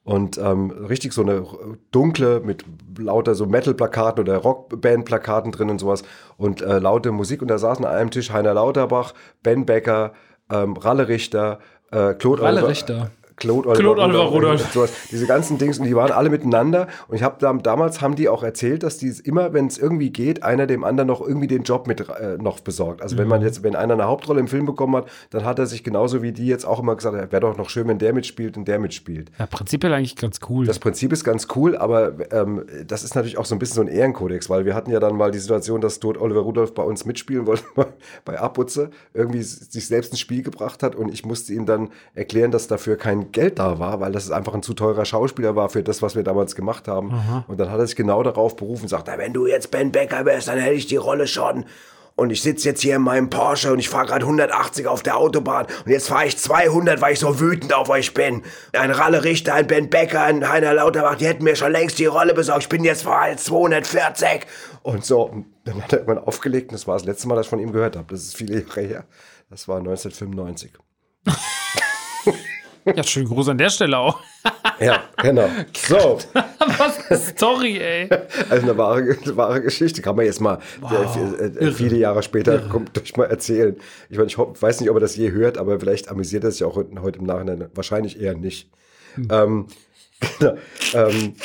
Und ähm, richtig so eine dunkle mit lauter so Metal-Plakaten oder Rockband-Plakaten drin und sowas und äh, laute Musik. Und da saßen an einem Tisch Heiner Lauterbach, Ben Becker, ähm, Ralle Richter, äh, Claude Oliver- Richter. Claude Oliver, Claude Oliver Rudolph. sowas. Diese ganzen Dings und die waren alle miteinander und ich habe da, damals haben die auch erzählt, dass die immer, wenn es irgendwie geht, einer dem anderen noch irgendwie den Job mit äh, noch besorgt. Also wenn Mhm. man jetzt, wenn einer eine Hauptrolle im Film bekommen hat, dann hat er sich genauso wie die jetzt auch immer gesagt, wäre doch noch schön, wenn der mitspielt und der mitspielt. Ja, prinzipiell eigentlich ganz cool. Das Prinzip ist ganz cool, aber ähm, das ist natürlich auch so ein bisschen so ein Ehrenkodex, weil wir hatten ja dann mal die Situation, dass dort Oliver Rudolph bei uns mitspielen wollte, bei Abputze, irgendwie sich selbst ins Spiel gebracht hat und ich musste ihm dann erklären, dass dafür kein Geld da war, weil das einfach ein zu teurer Schauspieler war für das, was wir damals gemacht haben. Und dann hat er sich genau darauf berufen und sagt, "Na, wenn du jetzt Ben Becker wärst, dann hätte ich die Rolle schon. Und ich sitze jetzt hier in meinem Porsche und ich fahre gerade 180 auf der Autobahn und jetzt fahre ich 200, weil ich so wütend auf euch bin. Ein Ralle Richter, ein Ben Becker, ein Heiner Lauterbach, die hätten mir schon längst die Rolle besorgt. Ich bin jetzt vor allem 240. Und so, und dann hat er irgendwann aufgelegt und das war das letzte Mal, dass ich von ihm gehört habe. Das ist viele Jahre her. Das war 1995. Ja, schönen Gruß an der Stelle auch. Ja, genau. So, Was eine Story, ey. also eine wahre, eine wahre Geschichte. Kann man jetzt mal äh, äh, viele Jahre später kommt, durch mal erzählen. Ich, meine, ich weiß nicht, ob er das je hört, aber vielleicht amüsiert er sich auch heute im Nachhinein. Wahrscheinlich eher nicht. Ähm, genau, ähm,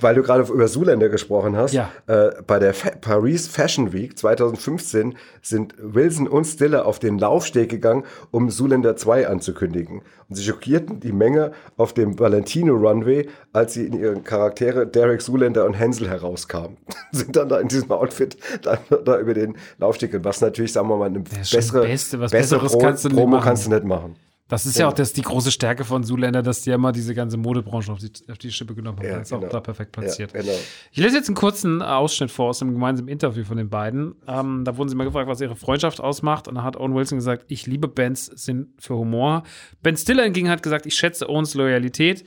weil du gerade über Zuländer gesprochen hast, Ja. äh, bei der Fa Paris Fashion Week 2015 sind Wilson und Stiller auf den Laufsteg gegangen, um Zuländer 2 anzukündigen. Und sie schockierten die Menge auf dem Valentino Runway, als sie in ihren Charaktere Derek Zuländer und Hänsel herauskamen. sind dann da in diesem Outfit da, da über den Laufsteg. gegangen. Was natürlich, sagen wir mal, eine bessere, Beste, was bessere Besseres Pro kannst Promo machen. kannst du nicht machen. Das ist ja auch das, die große Stärke von Zuländer, dass die ja immer diese ganze Modebranche auf die, auf die Schippe genommen haben. Ja, das ist auch genau. da perfekt platziert. Ja, genau. Ich lese jetzt einen kurzen Ausschnitt vor aus einem gemeinsamen Interview von den beiden. Ähm, da wurden sie mal gefragt, was ihre Freundschaft ausmacht. Und da hat Owen Wilson gesagt, ich liebe Bens Sinn für Humor. Ben Stiller hingegen hat gesagt, ich schätze Owens Loyalität.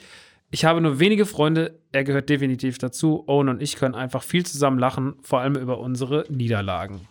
Ich habe nur wenige Freunde, er gehört definitiv dazu. Owen und ich können einfach viel zusammen lachen, vor allem über unsere Niederlagen.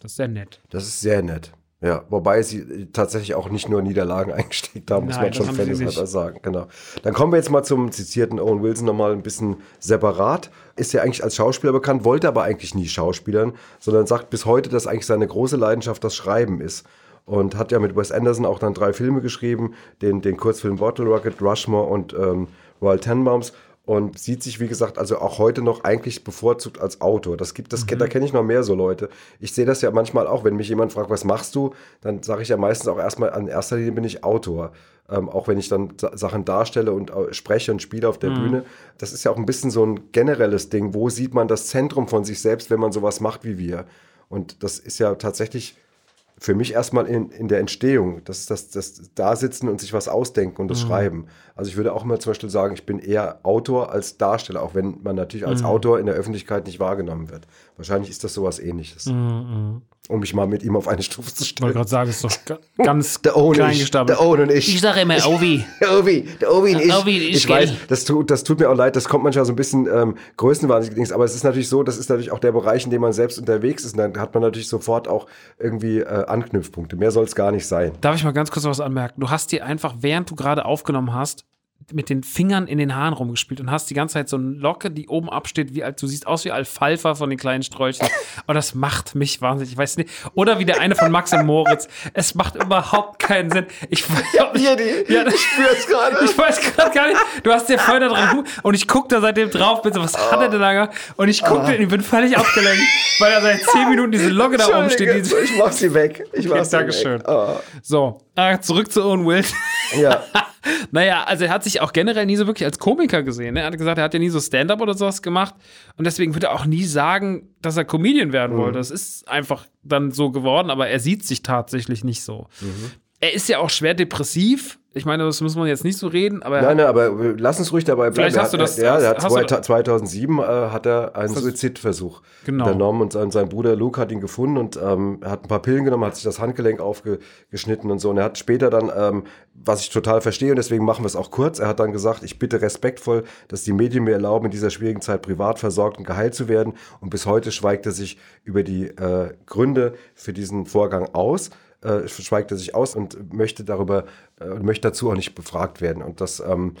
Das ist sehr nett. Das ist sehr nett. Ja, wobei sie tatsächlich auch nicht nur Niederlagen eingesteckt haben, muss Nein, man schon nicht. sagen. Genau. Dann kommen wir jetzt mal zum zitierten Owen Wilson nochmal ein bisschen separat. Ist ja eigentlich als Schauspieler bekannt, wollte aber eigentlich nie Schauspielern, sondern sagt bis heute, dass eigentlich seine große Leidenschaft das Schreiben ist. Und hat ja mit Wes Anderson auch dann drei Filme geschrieben, den, den Kurzfilm Bottle Rocket, Rushmore und ähm, Royal Tenenbaums und sieht sich, wie gesagt, also auch heute noch eigentlich bevorzugt als Autor. Das gibt, das, Da kenne ich noch mehr so Leute. Ich sehe das ja manchmal auch, wenn mich jemand fragt, was machst du, dann sage ich ja meistens auch erstmal, an erster Linie bin ich Autor. Ähm, auch wenn ich dann Sa- Sachen darstelle und äh, spreche und spiele auf der Bühne. Das ist ja auch ein bisschen so ein generelles Ding. Wo sieht man das Zentrum von sich selbst, wenn man sowas macht wie wir? Und das ist ja tatsächlich für mich erstmal in, in der Entstehung, das das, das Dasitzen und sich was ausdenken und das Schreiben. Also ich würde auch immer zum Beispiel sagen, ich bin eher Autor als Darsteller, auch wenn man natürlich als Autor in der Öffentlichkeit nicht wahrgenommen wird. Wahrscheinlich ist das sowas ähnliches. Um mich mal mit ihm auf eine Stufe zu Ich wollte stellen. gerade sagen, ist doch ga- ganz Der Owen, klein ich, gestapelt. der Owen und ich. Ich sage immer Ovi. Der Obi, der Obi und ich. Obi, ich ich weiß, das tut, das tut mir auch leid, das kommt manchmal so ein bisschen ähm, größenwahnsinnig, Dings, aber es ist natürlich so, das ist natürlich auch der Bereich, in dem man selbst unterwegs ist. Und dann hat man natürlich sofort auch irgendwie äh, Anknüpfpunkte. Mehr soll es gar nicht sein. Darf ich mal ganz kurz was anmerken? Du hast dir einfach, während du gerade aufgenommen hast, mit den Fingern in den Haaren rumgespielt und hast die ganze Zeit so eine Locke, die oben absteht, wie du siehst aus wie Alfalfa von den kleinen Sträuchen. Und das macht mich wahnsinnig. Ich weiß nicht. Oder wie der eine von Max und Moritz. Es macht überhaupt keinen Sinn. Ich weiß nicht. Hier, die, Ja, ich spür's gerade. Ich weiß gerade gar nicht. Du hast dir vorher da dran und ich guck da seitdem drauf, bin so, was hat er denn lange? Und ich guck und ich bin völlig abgelenkt, weil da seit zehn Minuten diese Locke da oben steht. Ich mach sie weg. Ich mach Okay, sie Dankeschön. weg. Oh, so, äh, zurück zu Owen Wilson. ja. Naja, also er hat sich auch generell nie so wirklich als Komiker gesehen. Ne? Er hat gesagt, er hat ja nie so Stand-up oder sowas gemacht. Und deswegen würde er auch nie sagen, dass er Comedian werden Mhm. wollte. Das ist einfach dann so geworden, aber er sieht sich tatsächlich nicht so. Mhm. Er ist ja auch schwer depressiv. Ich meine, das muss man jetzt nicht so reden, aber er Nein, nein, aber äh, lass uns ruhig dabei bleiben. Vielleicht hast du das- Ja, der hat hast du- zwei- 2007 äh, hat er einen Suizidversuch Genau. unternommen und sein, sein Bruder Luke hat ihn gefunden und ähm, er hat ein paar Pillen genommen, hat sich das Handgelenk aufgeschnitten und so. Und er hat später dann, ähm, was ich total verstehe und deswegen machen wir es auch kurz, er hat dann gesagt, ich bitte respektvoll, dass die Medien mir erlauben, in dieser schwierigen Zeit privat versorgt und geheilt zu werden. Und bis heute schweigt er sich über die äh, Gründe für diesen Vorgang aus äh, schweigt er sich aus und möchte darüber, äh, möchte dazu auch nicht befragt werden. Und das, ähm,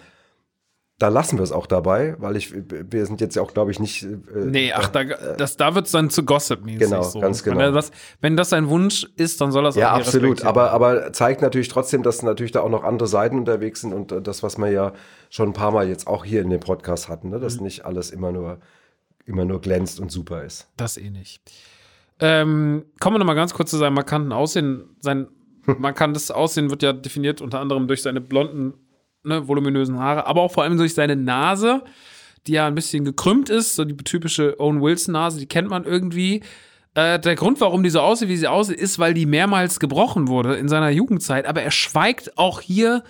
da lassen wir es auch dabei, weil ich, wir sind jetzt ja auch, glaube ich, nicht. Äh, Nee, ach, da, das, da wird es dann zu Gossip-mäßig. Genau, so. ganz Wenn, genau. er das, wenn das sein Wunsch ist, dann soll er es ja, auch absolut. respektieren. Aber, aber zeigt natürlich trotzdem, dass natürlich da auch noch andere Seiten unterwegs sind und äh, das, was wir ja schon ein paar Mal jetzt auch hier in dem Podcast hatten, ne? dass nicht alles immer nur, immer nur glänzt und super ist. Das eh nicht. Ähm, kommen wir noch mal ganz kurz zu seinem markanten Aussehen. Sein markantes Aussehen wird ja definiert unter anderem durch seine blonden, ne, voluminösen Haare, aber auch vor allem durch seine Nase, die ja ein bisschen gekrümmt ist, so die typische Owen Wilson-Nase, die kennt man irgendwie. Äh, der Grund, warum die so aussieht, wie sie aussieht, ist, weil die mehrmals gebrochen wurde in seiner Jugendzeit. Aber er schweigt auch hier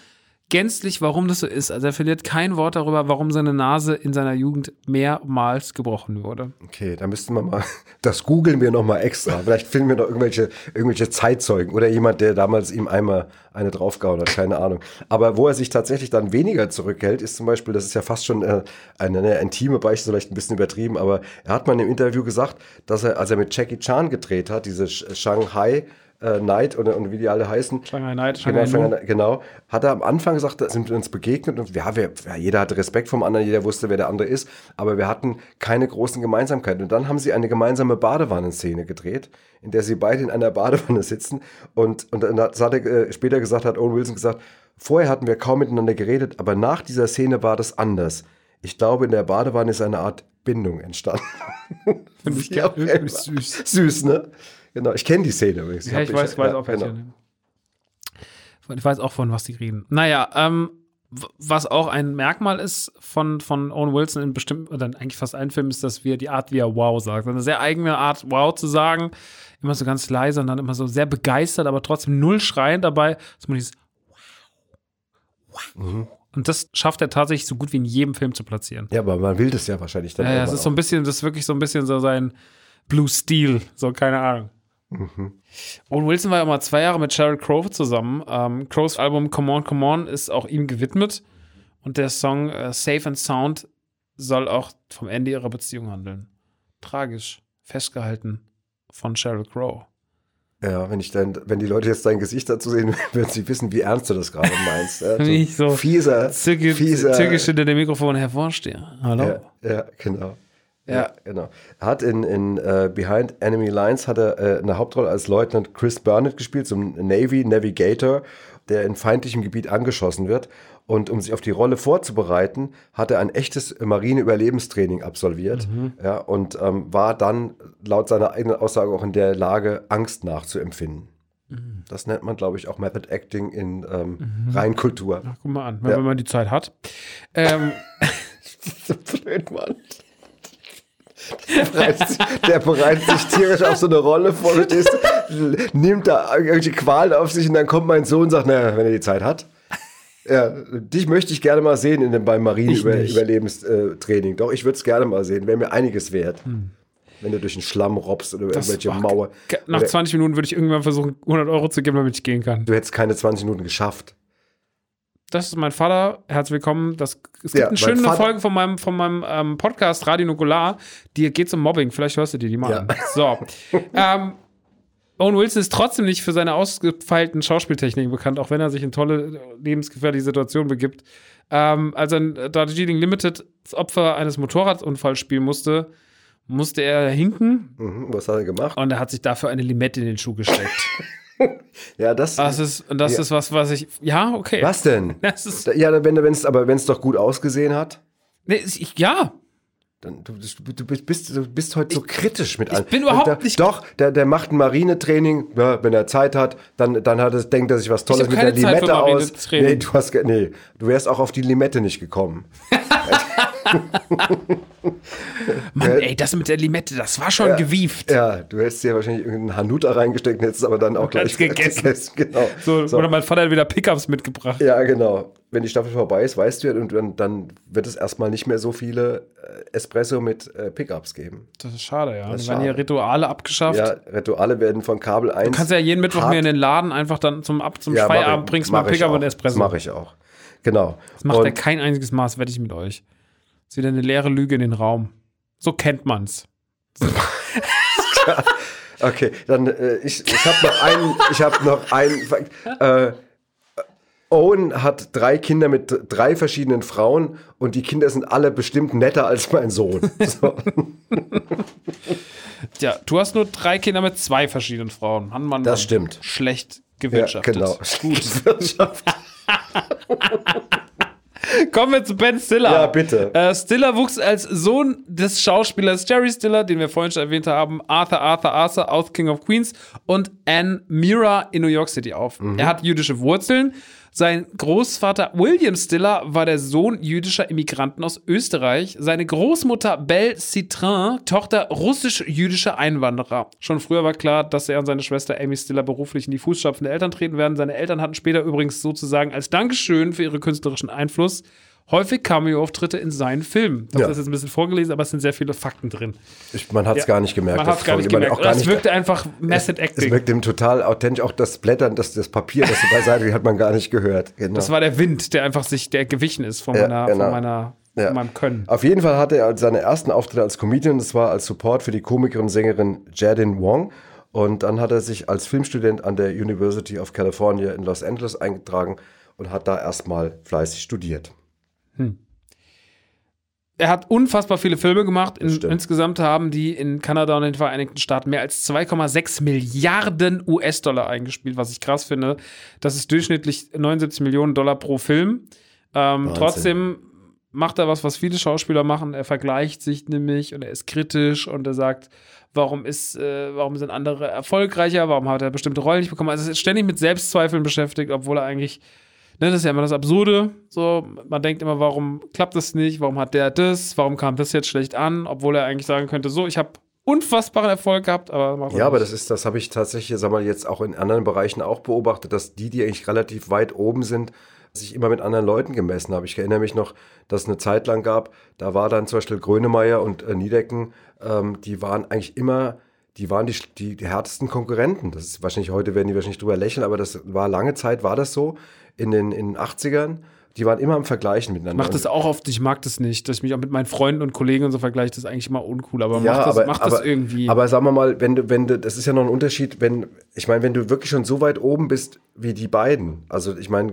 gänzlich, warum das so ist. Also er verliert kein Wort darüber, warum seine Nase in seiner Jugend mehrmals gebrochen wurde. Okay, da müssten wir mal, das googeln wir noch mal extra. Vielleicht finden wir noch irgendwelche, irgendwelche Zeitzeugen oder jemand, der damals ihm einmal eine draufgehauen hat, keine Ahnung. Aber wo er sich tatsächlich dann weniger zurückhält, ist zum Beispiel, das ist ja fast schon äh, eine, eine intime Beichte, vielleicht ein bisschen übertrieben, aber er hat mal im Interview gesagt, dass er, als er mit Jackie Chan gedreht hat, diese Shanghai äh, Night oder und wie die alle heißen, Shanghai Night, Genau, Shanghai Noon. Shanghai- genau. Hat er am Anfang gesagt, da sind wir uns begegnet und ja, wir, ja, jeder hatte Respekt vom anderen, jeder wusste, wer der andere ist, aber wir hatten keine großen Gemeinsamkeiten. Und dann haben sie eine gemeinsame Badewannenszene gedreht, in der sie beide in einer Badewanne sitzen und, und dann hat, er äh, später gesagt, hat Owen Wilson gesagt, vorher hatten wir kaum miteinander geredet, aber nach dieser Szene war das anders. Ich glaube, in der Badewanne ist eine Art Bindung entstanden. Finde ich immer. süß. Süß, ne? Genau, ich kenne die Szene übrigens. Ja, hab- ich weiß, weiß ja, auch genau. Ich weiß auch, von was die reden. Naja, ähm, was auch ein Merkmal ist von, von Owen Wilson in bestimmten, oder eigentlich fast allen Filmen, ist, dass wir die Art, wie er wow sagt. Eine sehr eigene Art, wow zu sagen. Immer so ganz leise und dann immer so sehr begeistert, aber trotzdem null schreiend dabei. Dass man dieses wow, wow. Und das schafft er tatsächlich so gut wie in jedem Film zu platzieren. Ja, aber man will das ja wahrscheinlich dann Ja, es ist so ein bisschen, das ist wirklich so ein bisschen so sein Blue Steel, so keine Ahnung. Owen Wilson war ja mal zwei Jahre mit Sheryl Crow zusammen. Ähm, Crows Album Come On, Come On ist auch ihm gewidmet. Und der Song äh, Safe and Sound soll auch vom Ende ihrer Beziehung handeln. Tragisch. Festgehalten von Sheryl Crow. Ja, wenn ich dann, wenn die Leute jetzt dein Gesicht dazu sehen, werden sie wissen, wie ernst du das gerade meinst. Ja, ich so fieser, Zücke, fieser. zückisch hinter dem Mikrofon hervorstehe. Hallo. Ja, ja, genau. Ja. genau. Er hat in, in äh, Behind Enemy Lines hat er äh, eine Hauptrolle als Leutnant Chris Burnett gespielt, so ein Navy Navigator, der in feindlichem Gebiet angeschossen wird. Und um sich auf die Rolle vorzubereiten, hat er ein echtes Marine-Überlebenstraining absolviert Mhm. ja, und ähm, war dann laut seiner eigenen Aussage auch in der Lage, Angst nachzuempfinden. Mhm. Das nennt man, glaube ich, auch Method Acting in ähm, Reinkultur. Ach, guck mal an, wenn, Ja. wenn man die Zeit hat. Ähm, so blöd, Mann. Der bereitet, sich, der bereitet sich tierisch auf so eine Rolle vor, verstehst du? Nimmt da irgendwelche Qualen auf sich und dann kommt mein Sohn und sagt, naja, wenn er die Zeit hat. Ja, dich möchte ich gerne mal sehen in dem, beim. Marine-Überlebenstraining. Doch, ich würde es gerne mal sehen. Wäre mir einiges wert. Wenn du durch den Schlamm robbst oder Hm. das irgendwelche war- Mauer. Nach Oder 20 Minuten würde ich irgendwann versuchen, 100 Euro zu geben, damit ich gehen kann. Du hättest keine 20 Minuten geschafft. Das ist mein Vater. Herzlich willkommen. Das, es gibt Ja, eine schöne Vater- Folge von meinem, von meinem ähm, Podcast Radio Nukular, die geht um Mobbing. Vielleicht hörst du dir die mal Ja. an. So. ähm, Owen Wilson ist trotzdem nicht für seine ausgefeilten Schauspieltechniken bekannt, auch wenn er sich in tolle, lebensgefährliche Situationen begibt. Ähm, als er in Darjeeling Limited das Opfer eines Motorradunfalls spielen musste, musste er hinken Mhm, was hat er gemacht? und er hat sich dafür eine Limette in den Schuh gesteckt. Ja, das. Das ist, das Ja. ist was, was ich. Ja, okay. was denn? Das ist, Ja, wenn es aber wenn es doch gut ausgesehen hat. nee, ich, ja, Dann, du, du, bist- du bist heute so kritisch mit allem. bin überhaupt der, nicht- Doch, der, der macht ein Marinetraining, ja, wenn er Zeit hat, dann, dann hat es, denkt er sich was Tolles mit der Zeit Limette aus. Nee, du hast nee, du wärst auch auf die Limette nicht gekommen. Mann, ey, das mit der Limette, das war schon gewieft. Ja, du hättest dir wahrscheinlich irgendeinen Hanuta reingesteckt, hättest es aber dann auch gleich gegessen. Genau. So, So. Oder mein Vater hat wieder Pickups mitgebracht. Ja, genau. Wenn die Staffel vorbei ist, weißt du ja, und dann, dann wird es erstmal nicht mehr so viele äh, Espresso mit äh, Pickups geben. Das ist schade, ja. Das werden hier. Rituale abgeschafft. Ja, Rituale werden von Kabel 1. Du kannst ja jeden Mittwoch mir in den Laden einfach dann zum, ab zum Ja, Feierabend ich- bringst mal Pickup und Espresso. Das mache ich auch. Genau. Das macht Und- kein einziges Maß, wette ich mit euch. Ist wieder eine leere Lüge in den Raum. So kennt man's. Okay, dann äh, ich, ich habe noch einen, ich habe noch einen. Äh, Owen hat drei Kinder mit drei verschiedenen Frauen und die Kinder sind alle bestimmt netter als mein Sohn. So. Ja, du hast nur drei Kinder mit zwei verschiedenen Frauen. Mann, Mann, Das stimmt. Schlecht ja, gewirtschaftet. genau. Gut. Wirtschaft. Kommen wir zu Ben Stiller. Ja, bitte. Äh, Stiller wuchs als Sohn des Schauspielers Jerry Stiller, den wir vorhin schon erwähnt haben, Arthur Arthur Arthur aus King of Queens und Anne Mira in New York City auf. Mhm. Er hat jüdische Wurzeln. Sein Großvater William Stiller war der Sohn jüdischer Immigranten aus Österreich. Seine Großmutter Belle Citrin, Tochter russisch-jüdischer Einwanderer. Schon früher war klar, dass er und seine Schwester Amy Stiller beruflich in die Fußstapfen der Eltern treten werden. Seine Eltern hatten später übrigens sozusagen als Dankeschön für ihren künstlerischen Einfluss häufig Cameo-Auftritte in seinen Filmen. Ich habe Ja. das jetzt ein bisschen vorgelesen, aber es sind sehr viele Fakten drin. Ich, man hat es Ja. gar nicht gemerkt. Man das hat gar nicht gemerkt. Auch gar das nicht, wirkte einfach Method es Acting. wirkt ihm total authentisch. Auch das Blättern, das, das Papier, das du beiseite hat man gar nicht gehört. Genau. Das war der Wind, der einfach sich, der gewichen ist von, Ja, meiner, genau. von, meiner, Ja. meinem Können. Auf jeden Fall hatte er seine ersten Auftritte als Comedian, das war als Support für die Komikerin und Sängerin Jadin Wong. Und dann hat er sich als Filmstudent an der University of California in Los Angeles eingetragen und hat da erstmal fleißig studiert. Er hat unfassbar viele Filme gemacht. In, insgesamt haben die in Kanada und den Vereinigten Staaten mehr als 2,6 Milliarden US-Dollar eingespielt, was ich krass finde. Das ist durchschnittlich 79 Millionen Dollar pro Film. Ähm, trotzdem macht er was, was viele Schauspieler machen. Er vergleicht sich nämlich und er ist kritisch und er sagt, warum ist, äh, warum sind andere erfolgreicher, warum hat er bestimmte Rollen nicht bekommen. Also er ist ständig mit Selbstzweifeln beschäftigt, obwohl er eigentlich Ne, das ist ja immer das Absurde. So, man denkt immer, warum klappt das nicht? Warum hat der das? Warum kam das jetzt schlecht an? Obwohl er eigentlich sagen könnte, so, ich habe unfassbaren Erfolg gehabt, aber er Ja, aber das ist, das habe ich tatsächlich, sag mal, jetzt auch in anderen Bereichen auch beobachtet, dass die, die eigentlich relativ weit oben sind, sich immer mit anderen Leuten gemessen haben. Ich erinnere mich noch, dass es eine Zeit lang gab, da war dann zum Beispiel Grönemeyer und äh, Niedecken, ähm, die waren eigentlich immer, die waren die, die, die härtesten Konkurrenten. Das ist wahrscheinlich, heute werden die wahrscheinlich drüber lächeln, aber das war lange Zeit, war das so in den, in den 80ern. die waren immer am Vergleichen miteinander. Mach das auch oft, ich mag das nicht, dass ich mich auch mit meinen Freunden und Kollegen und so vergleiche, das ist eigentlich immer uncool, aber ja, mach das, aber, mach aber, das irgendwie. Aber sagen wir mal, wenn du, wenn du, das ist ja noch ein Unterschied, wenn, ich meine, wenn du wirklich schon so weit oben bist wie die beiden, also ich meine,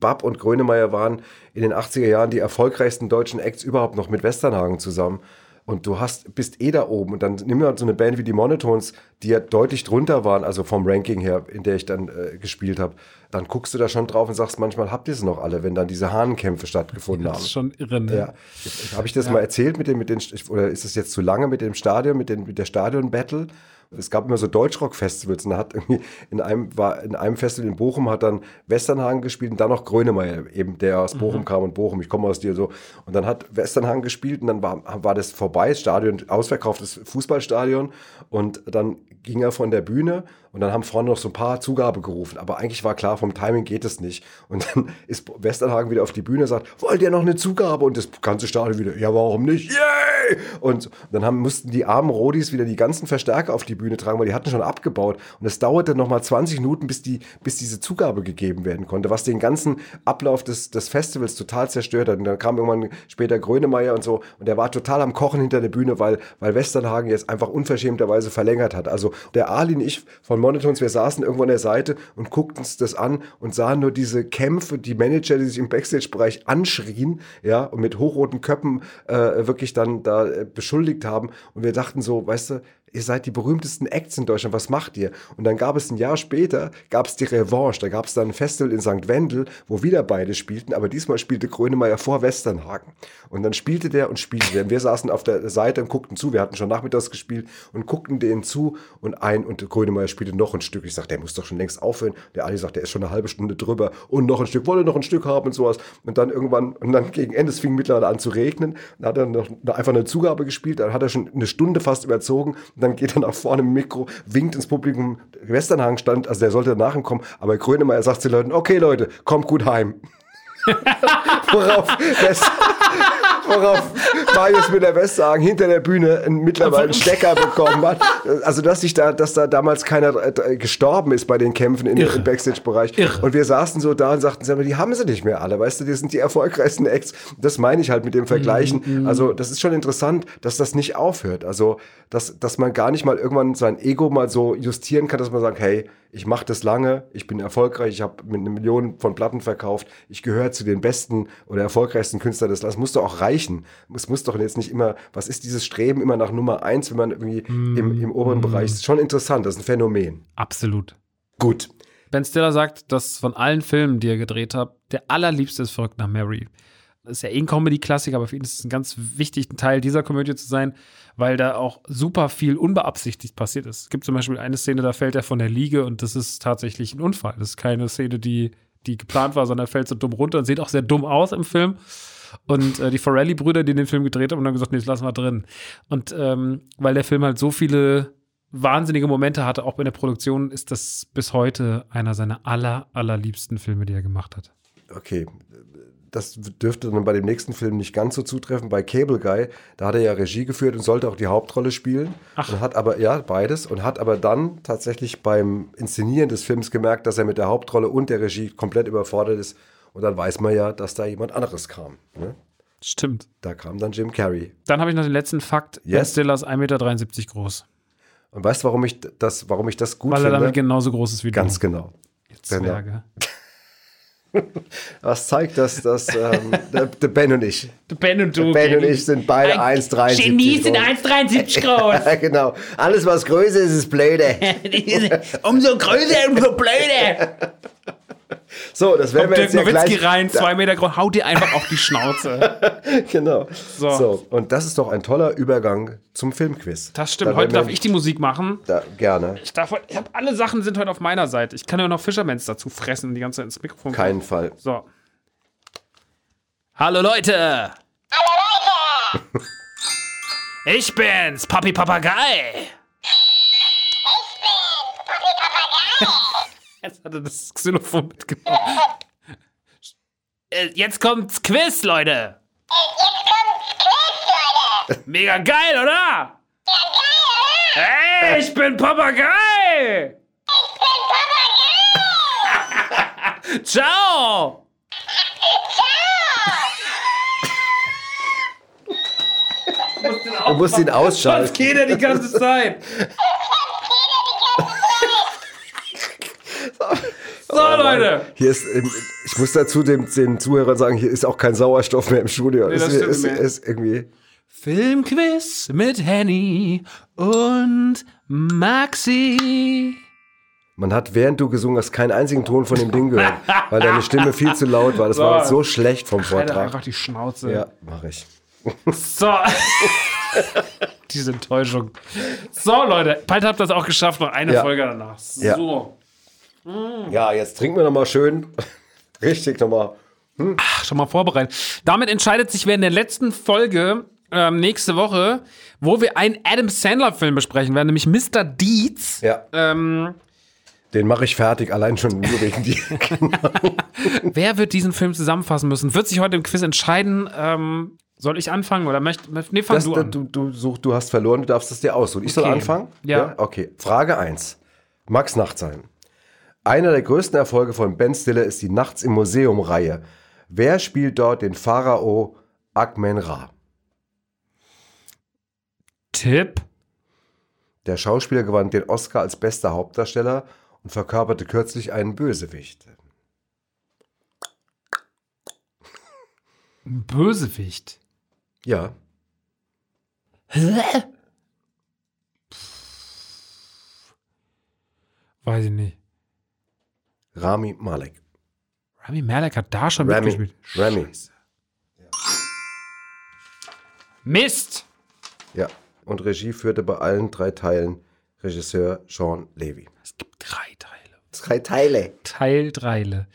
Bab und Grönemeyer waren in den 80er Jahren die erfolgreichsten deutschen Acts überhaupt noch mit Westernhagen zusammen. Und du hast, bist eh da oben und dann nimm mal so eine Band wie die Monotones, die ja deutlich drunter waren, also vom Ranking her, in der ich dann äh, gespielt habe. Dann guckst du da schon drauf und sagst, manchmal habt ihr es noch alle, wenn dann diese Hahnenkämpfe stattgefunden das haben. ist schon irre, ne? Ja. Habe ich das mal erzählt mit dem, mit den, oder ist es jetzt zu lange mit dem Stadion, mit, den, mit der Stadion-Battle? Es gab immer so Deutschrock-Festivals und hat irgendwie in einem, war in einem Festival in Bochum hat dann Westernhagen gespielt und dann noch Grönemeyer, eben der aus Bochum kam und Bochum, ich komme aus dir so. Und dann hat Westernhagen gespielt und dann war, war das vorbei, das Stadion, ausverkauftes Fußballstadion und dann ging er von der Bühne und dann haben vorne noch so ein paar Zugabe gerufen. Aber eigentlich war klar, vom Timing geht es nicht. Und dann ist Westernhagen wieder auf die Bühne und sagt, wollt ihr noch eine Zugabe? Und das ganze Stadion wieder, ja, warum nicht? Yay! Und dann haben, mussten die armen Rodis wieder die ganzen Verstärker auf die Bühne tragen, weil die hatten schon abgebaut. Und es dauerte noch mal 20 Minuten, bis, die, bis diese Zugabe gegeben werden konnte, was den ganzen Ablauf des, des Festivals total zerstört hat. Und dann kam irgendwann später Grönemeyer und so. Und der war total am Kochen hinter der Bühne, weil, weil Westernhagen jetzt einfach unverschämterweise verlängert hat. Also der Ali und ich von Monotons, wir saßen irgendwo an der Seite und guckten uns das an und sahen nur diese Kämpfe, die Manager, die sich im Backstage-Bereich anschrien, ja, und mit hochroten Köppen äh, wirklich dann da äh, beschuldigt haben. Und wir dachten so, weißt du, ihr seid die berühmtesten Acts in Deutschland, was macht ihr? Und dann gab es ein Jahr später, gab es die Revanche, da gab es dann ein Festival in St. Wendel, wo wieder beide spielten, aber diesmal spielte Grönemeyer vor Westernhagen. Und dann spielte der und spielte der. Und wir saßen auf der Seite und guckten zu, wir hatten schon nachmittags gespielt und guckten denen zu und ein und Grönemeyer spielte noch ein Stück. Ich sagte, der muss doch schon längst aufhören. Der Ali sagt, der ist schon eine halbe Stunde drüber und noch ein Stück, wolle noch ein Stück haben und sowas. Und dann irgendwann, und dann gegen Ende, es fing mittlerweile an zu regnen, dann hat er noch einfach eine Zugabe gespielt, dann hat er schon eine Stunde fast überzogen und dann geht er nach vorne im Mikro, winkt ins Publikum, Westernhagen stand, also der sollte danach kommen, aber Grönemeyer sagt zu den Leuten, okay Leute, kommt gut heim. worauf, West, worauf Marius mit der Westhagen hinter der Bühne einen, mittlerweile einen Stecker bekommen hat. Also, dass sich da, dass da damals keiner äh, gestorben ist bei den Kämpfen in, im Backstage-Bereich. Und wir saßen so da und sagten, mal, die haben sie nicht mehr alle, weißt du, die sind die erfolgreichsten Acts. Das meine ich halt mit dem Vergleichen. Also, das ist schon interessant, dass das nicht aufhört. Also, dass, dass man gar nicht mal irgendwann sein Ego mal so justieren kann, dass man sagt, hey, ich mache das lange, ich bin erfolgreich, ich habe mit einer Million von Platten verkauft, ich gehöre zu den besten oder erfolgreichsten Künstlern des Landes. Muss doch auch reichen. Es muss doch jetzt nicht immer, was ist dieses Streben immer nach Nummer eins, wenn man irgendwie im, im oberen Bereich ist? Schon interessant, das ist ein Phänomen. Absolut. Gut. Ben Stiller sagt, dass von allen Filmen, die er gedreht hat, der allerliebste ist Verrückt nach Mary. Das ist ja eh ein Comedy-Klassiker, aber für ihn ist es ein ganz wichtiger Teil dieser Komödie zu sein, weil da auch super viel unbeabsichtigt passiert ist. Es gibt zum Beispiel eine Szene, da fällt er von der Liege und das ist tatsächlich ein Unfall. Das ist keine Szene, die, die geplant war, sondern er fällt so dumm runter und sieht auch sehr dumm aus im Film. Und äh, die Forelli-Brüder, die den Film gedreht haben, haben gesagt, nee, das lassen wir drin. Und ähm, weil der Film halt so viele wahnsinnige Momente hatte, auch in der Produktion, ist das bis heute einer seiner aller, allerliebsten Filme, die er gemacht hat. Okay. Das dürfte dann bei dem nächsten Film nicht ganz so zutreffen. Bei Cable Guy, da hat er ja Regie geführt und sollte auch die Hauptrolle spielen. Ach. Und hat aber, ja, beides. Und hat aber dann tatsächlich beim Inszenieren des Films gemerkt, dass er mit der Hauptrolle und der Regie komplett überfordert ist. Und dann weiß man ja, dass da jemand anderes kam. Ne? Stimmt. Da kam dann Jim Carrey. Dann habe ich noch den letzten Fakt. Ben Yes. Stiller ist 1,73 Meter groß. Und weißt du, warum ich das, warum ich das gut Weil er finde? damit genauso groß ist wie Ganz du. genau. Zwerge. Was zeigt das, dass ähm, der, der Ben und ich, Der Ben und du. Ben und Genie. ich sind beide 1,73 Genies sind groß. 1,73 groß. Ja, genau. Alles, was größer ist, ist blöde. Umso größer, umso blöder. So, das werden wir Dirk jetzt ja Nowitzki gleich. rein, zwei Meter groß, haut dir einfach auf die Schnauze. Genau. So. So. und das ist doch ein toller Übergang zum Filmquiz. Das stimmt. Da Heute darf wir- ich die Musik machen. Da, gerne. Ich, darf, ich habe alle Sachen sind heute auf meiner Seite. Ich kann ja noch Fishermans dazu fressen und die ganze Zeit ins Mikrofon. Keinen Fall. So. Hallo Leute! Hallo Leute! Ich bin's, Papi Papagei! Jetzt hat er das Xylophon mitgebracht. Jetzt kommt's Quiz, äh, Leute! Jetzt kommt's Quiz, Leute! Mega geil, oder? Ja, geil, oder? Hey, ich bin Papagei! Ich bin Papagei! Ciao! Du musst ihn ausschalten. Das geht ja die ganze Zeit. So, Leute. Hier ist, ähm, ich muss dazu dem, den Zuhörern sagen, hier ist auch kein Sauerstoff mehr im Studio. das ist, ist, ist irgendwie. Filmquiz mit Henny und Maxi. Man hat, während du gesungen hast, keinen einzigen Ton von dem Ding gehört, weil deine Stimme viel zu laut war. Das war So. so schlecht vom Alter, Vortrag. einfach die Schnauze. Ja, mache ich. So. Diese Enttäuschung. So, Leute, bald habt ihr es auch geschafft, noch eine Ja. Folge danach. So. Ja. Ja, jetzt trinken wir nochmal schön. Richtig nochmal. Ach, schon mal vorbereitet. Damit entscheidet sich, wer in der letzten Folge ähm, nächste Woche, wo wir einen Adam Sandler-Film besprechen werden, nämlich Mr. Deeds. Ja, Ähm, den mache ich fertig, allein schon nur wegen dir. wer wird diesen Film zusammenfassen müssen? Wird sich heute im Quiz entscheiden. Ähm, soll ich anfangen oder möchte. Nee, fang Das, du du, an. du, du, such, du hast verloren, du darfst es dir aussuchen. Ich soll Okay. anfangen? Ja. Okay. Frage 1. Max Nachtsheim. Einer der größten Erfolge von Ben Stiller ist die Nachts im Museum-Reihe. Wer spielt dort den Pharao Akhmen-Ra? Tipp. Der Schauspieler gewann den Oscar als bester Hauptdarsteller und verkörperte kürzlich einen Bösewicht. Ein Bösewicht. Ja. Weiß ich nicht. Rami Malek. Rami Malek hat da schon Rami. mitgespielt. Rami. Scheiße. Mist! Ja. Und Regie führte bei allen drei Teilen Regisseur Sean Levy. Es gibt drei Teile. Drei Teile. Teil 3.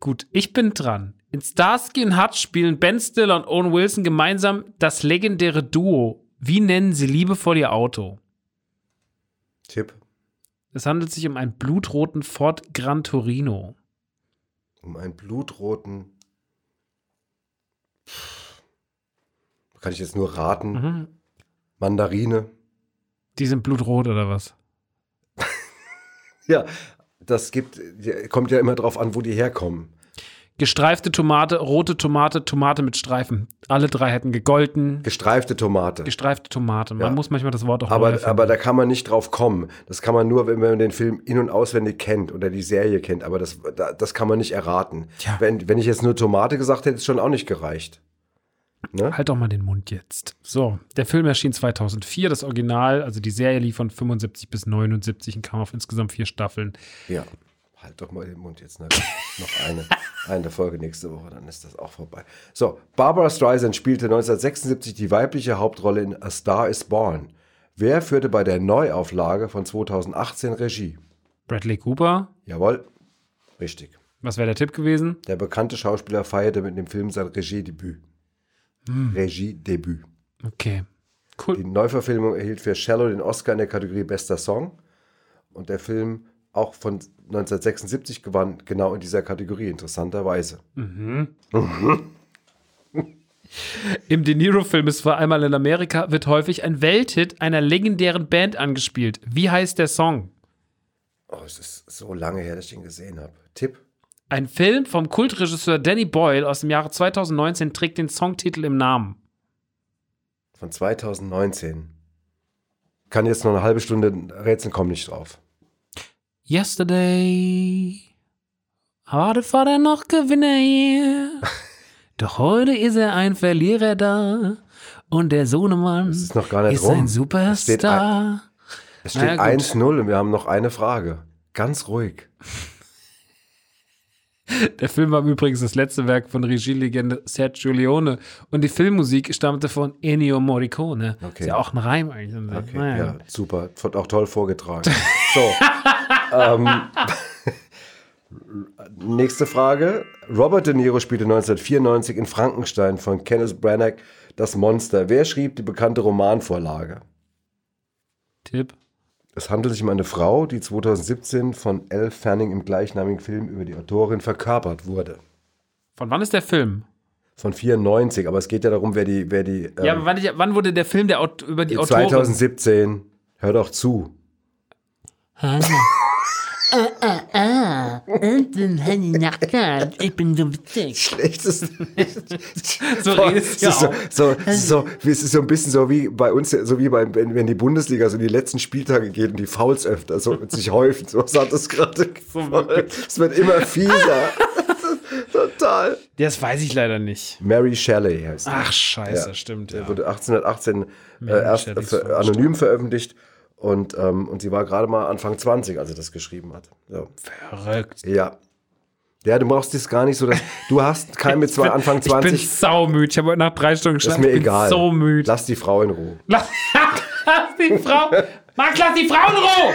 Gut, ich bin dran. In Starsky und Hutch spielen Ben Stiller und Owen Wilson gemeinsam das legendäre Duo. Wie nennen sie liebevoll ihr Auto? Tipp. Es handelt sich um einen blutroten Ford Gran Torino. Um einen blutroten. Kann ich jetzt nur raten. Mhm. Mandarine. Die sind blutrot oder was? Ja, das gibt, kommt ja immer drauf an, wo die herkommen. Gestreifte Tomate, rote Tomate, Tomate mit Streifen. Alle drei hätten gegolten. Gestreifte Tomate. Gestreifte Tomate. Man Ja. muss manchmal das Wort auch Aber, aber da kann man nicht drauf kommen. Das kann man nur, wenn man den Film in- und auswendig kennt oder die Serie kennt. Aber das, da- das kann man nicht erraten. Tja. Wenn, wenn ich jetzt nur Tomate gesagt hätte, ist schon auch nicht gereicht. Ne? Halt doch mal den Mund jetzt. So, der Film erschien 2004, das Original, also die Serie lief von 75 bis 79 und kam auf insgesamt vier Staffeln. Ja. Halt doch mal den Mund jetzt. Ne? Noch eine, eine Folge nächste Woche, dann ist das auch vorbei. So, Barbara Streisand spielte 1976 die weibliche Hauptrolle in A Star is Born. Wer führte bei der Neuauflage von 2018 Regie? Bradley Cooper, Jawohl, richtig. was wäre der Tipp gewesen? Der bekannte Schauspieler feierte mit dem Film sein Regiedebüt. Regiedebüt. Okay, Die cool. Neuverfilmung erhielt für Shallow den Oscar in der Kategorie Bester Song. Und der Film, auch von 1976, gewann genau in dieser Kategorie, interessanterweise. Im De Niro-Film ist vor einmal in Amerika wird häufig ein Welthit einer legendären Band angespielt. Wie heißt der Song? Oh, es ist so lange her, dass ich ihn gesehen habe. Tipp? Ein Film vom Kultregisseur Danny Boyle aus dem Jahre 2019 trägt den Songtitel im Namen. Von 2019. Kann jetzt noch eine halbe Stunde rätseln, komm nicht drauf. Yesterday war der Vater noch Gewinner hier. Doch heute ist er ein Verlierer da. Und der Sohnemann ist noch gar nicht ist rum. ein steht Superstar. Es steht gut. 1-0 und wir haben noch eine Frage. Ganz ruhig. Der Film war übrigens das letzte Werk von Regielegende Sergio Leone. Und die Filmmusik stammte von Ennio Morricone. Okay. Ist ja auch ein Reim eigentlich. Okay, Naja. ja, super. Wird auch toll vorgetragen. So. ähm, nächste Frage. Robert De Niro spielte 1994 in Frankenstein von Kenneth Branagh das Monster. Wer schrieb die bekannte Romanvorlage? Tipp. Es handelt sich um eine Frau, die 2017 von Elle Fanning im gleichnamigen Film über die Autorin verkörpert wurde. Von wann ist der Film? Von 94, aber es geht ja darum, wer die, wer die, ähm, ja, aber wann, wann wurde der Film der, Aut- über die Autorin? 2017, hör doch zu. Ich bin Henny Nackert. Ich bin so witzig. Schlechtes. So Boah, redest es du ist so, so, es ist so, es ist so ein bisschen so wie bei uns, so wie beim, wenn, wenn die Bundesliga so in die letzten Spieltage geht und die Fouls öfter so sich häufen. So hat es gerade. Es wird immer fieser. Total. Das weiß ich leider nicht. Mary Shelley heißt sie. Ach, scheiße, Ja. stimmt. Der Ja. wurde 1818 äh, erst verstorben. anonym veröffentlicht und, ähm, und sie war gerade mal Anfang 20, als sie das geschrieben hat. Ja. Verrückt. ja. Ja, du brauchst das gar nicht so, dass du hast keinen mit zwei Anfang Ich bin 20. saumüde. Ich habe heute nach drei Stunden Das ist geschlafen. mir ich bin egal. so müde. Lass die Frau in Ruhe. Lass, lass die Frau. Max, lass die Frau in Ruhe!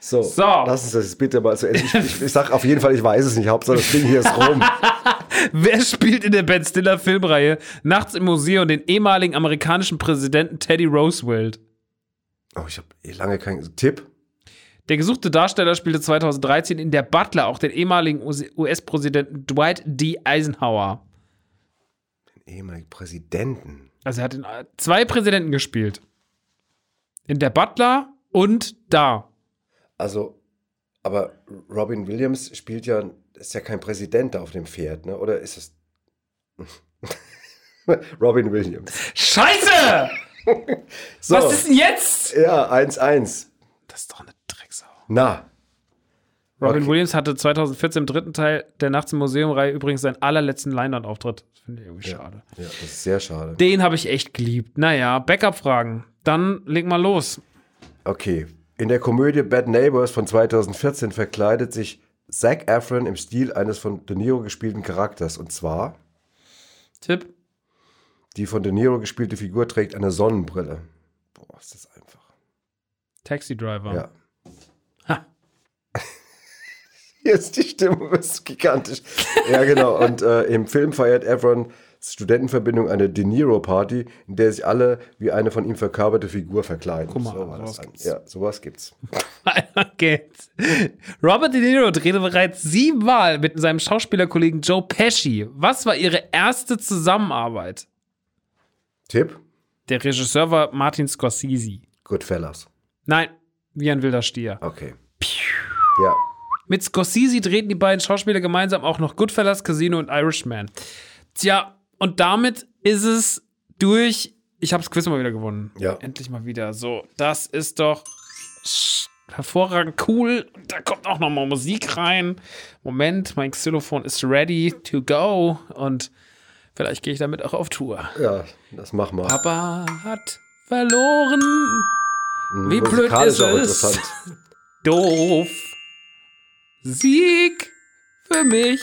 So, So. lass uns das jetzt bitte mal zu Ende. Ich, ich, ich sag auf jeden Fall, ich weiß es nicht. Hauptsache, das Ding hier ist rum. Wer spielt in der Ben Stiller Filmreihe Nachts im Museum den ehemaligen amerikanischen Präsidenten Teddy Roosevelt? Oh, ich habe lange keinen Tipp. Der gesuchte Darsteller spielte 2013 in Der Butler auch den ehemaligen US-Präsidenten Dwight D. Eisenhower. Ehemaligen Präsidenten. Also er hat in äh, zwei Präsidenten gespielt. In Der Butler und da. Also, aber Robin Williams spielt ja, ist ja kein Präsident da auf dem Pferd, ne? Oder ist es. Robin Williams. Scheiße! So, Was ist denn jetzt? ja, 1-1. Das ist doch eine Drecksau. Na, Robin Okay. Williams hatte 2014 im dritten Teil der Nachts im Museum-Reihe übrigens seinen allerletzten Leinwand-Auftritt. Das finde ich irgendwie schade. ja, das ist sehr schade. Den habe ich echt geliebt. Naja, Backup-Fragen. Dann leg mal los. Okay. In der Komödie Bad Neighbors von 2014 verkleidet sich Zac Efron im Stil eines von De Niro gespielten Charakters. Und zwar, Tipp. die von De Niro gespielte Figur trägt eine Sonnenbrille. Boah, ist das einfach. Taxi Driver. Ja. Ha. Ist die Stimmung, ist gigantisch. Ja, genau. Und äh, im Film feiert Efron Studentenverbindung eine De Niro-Party, in der sich alle wie eine von ihm verkörperte Figur verkleiden. Guck mal, so war das sowas dann. gibt's. Ja, sowas gibt's. Geht's. Robert De Niro drehte bereits siebenmal mit seinem Schauspielerkollegen Joe Pesci. Was war ihre erste Zusammenarbeit? Tipp? Der Regisseur war Martin Scorsese. Goodfellas. Nein, wie ein wilder Stier. Okay. Ja. Mit Scorsese drehten die beiden Schauspieler gemeinsam auch noch Goodfellas, Casino und Irishman. Tja, und damit ist es durch. Ich habe das Quiz mal wieder gewonnen. Ja. Endlich mal wieder. So, das ist doch hervorragend cool. Und da kommt auch noch mal Musik rein. Moment, mein Xylophon ist ready to go. Und vielleicht gehe ich damit auch auf Tour. Ja, das machen wir. Papa hat verloren. Wie blöd ist es? Doof. Sieg für mich.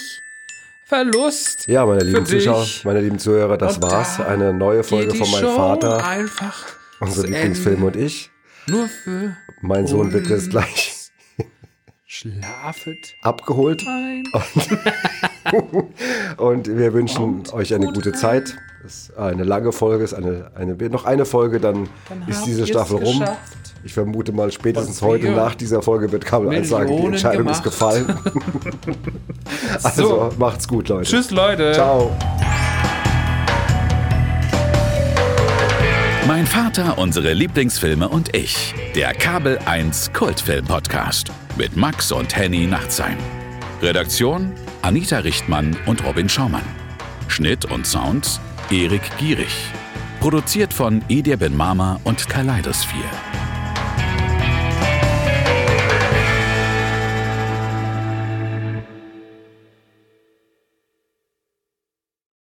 Verlust. Ja, meine lieben Für dich. Zuschauer, meine lieben Zuhörer, das Und war's. da Eine neue Folge von meinem Vater, Einfach. unser Lieblingsfilm Ende. und ich. Nur für Mein Sohn wird jetzt gleich Schlafet abgeholt. ein. Und wir wünschen Und euch eine gut gute rein. Zeit. Es ist eine lange Folge, ist eine, eine, noch eine Folge, dann, ist habt diese Staffel rum. geschafft. Ich vermute mal, spätestens heute nach dieser Folge wird Kabel 1 sagen, die Entscheidung ist gemacht. gefallen. also, So. macht's gut, Leute. Tschüss, Leute. Ciao. Mein Vater, unsere Lieblingsfilme und ich. Der Kabel 1 Kultfilm Podcast mit Max und Henny Nachtsheim. Redaktion Anita Richtmann und Robin Schaumann. Schnitt und Sound Erik Gierig. Produziert von Edir Ben Mama und Kaleidos 4.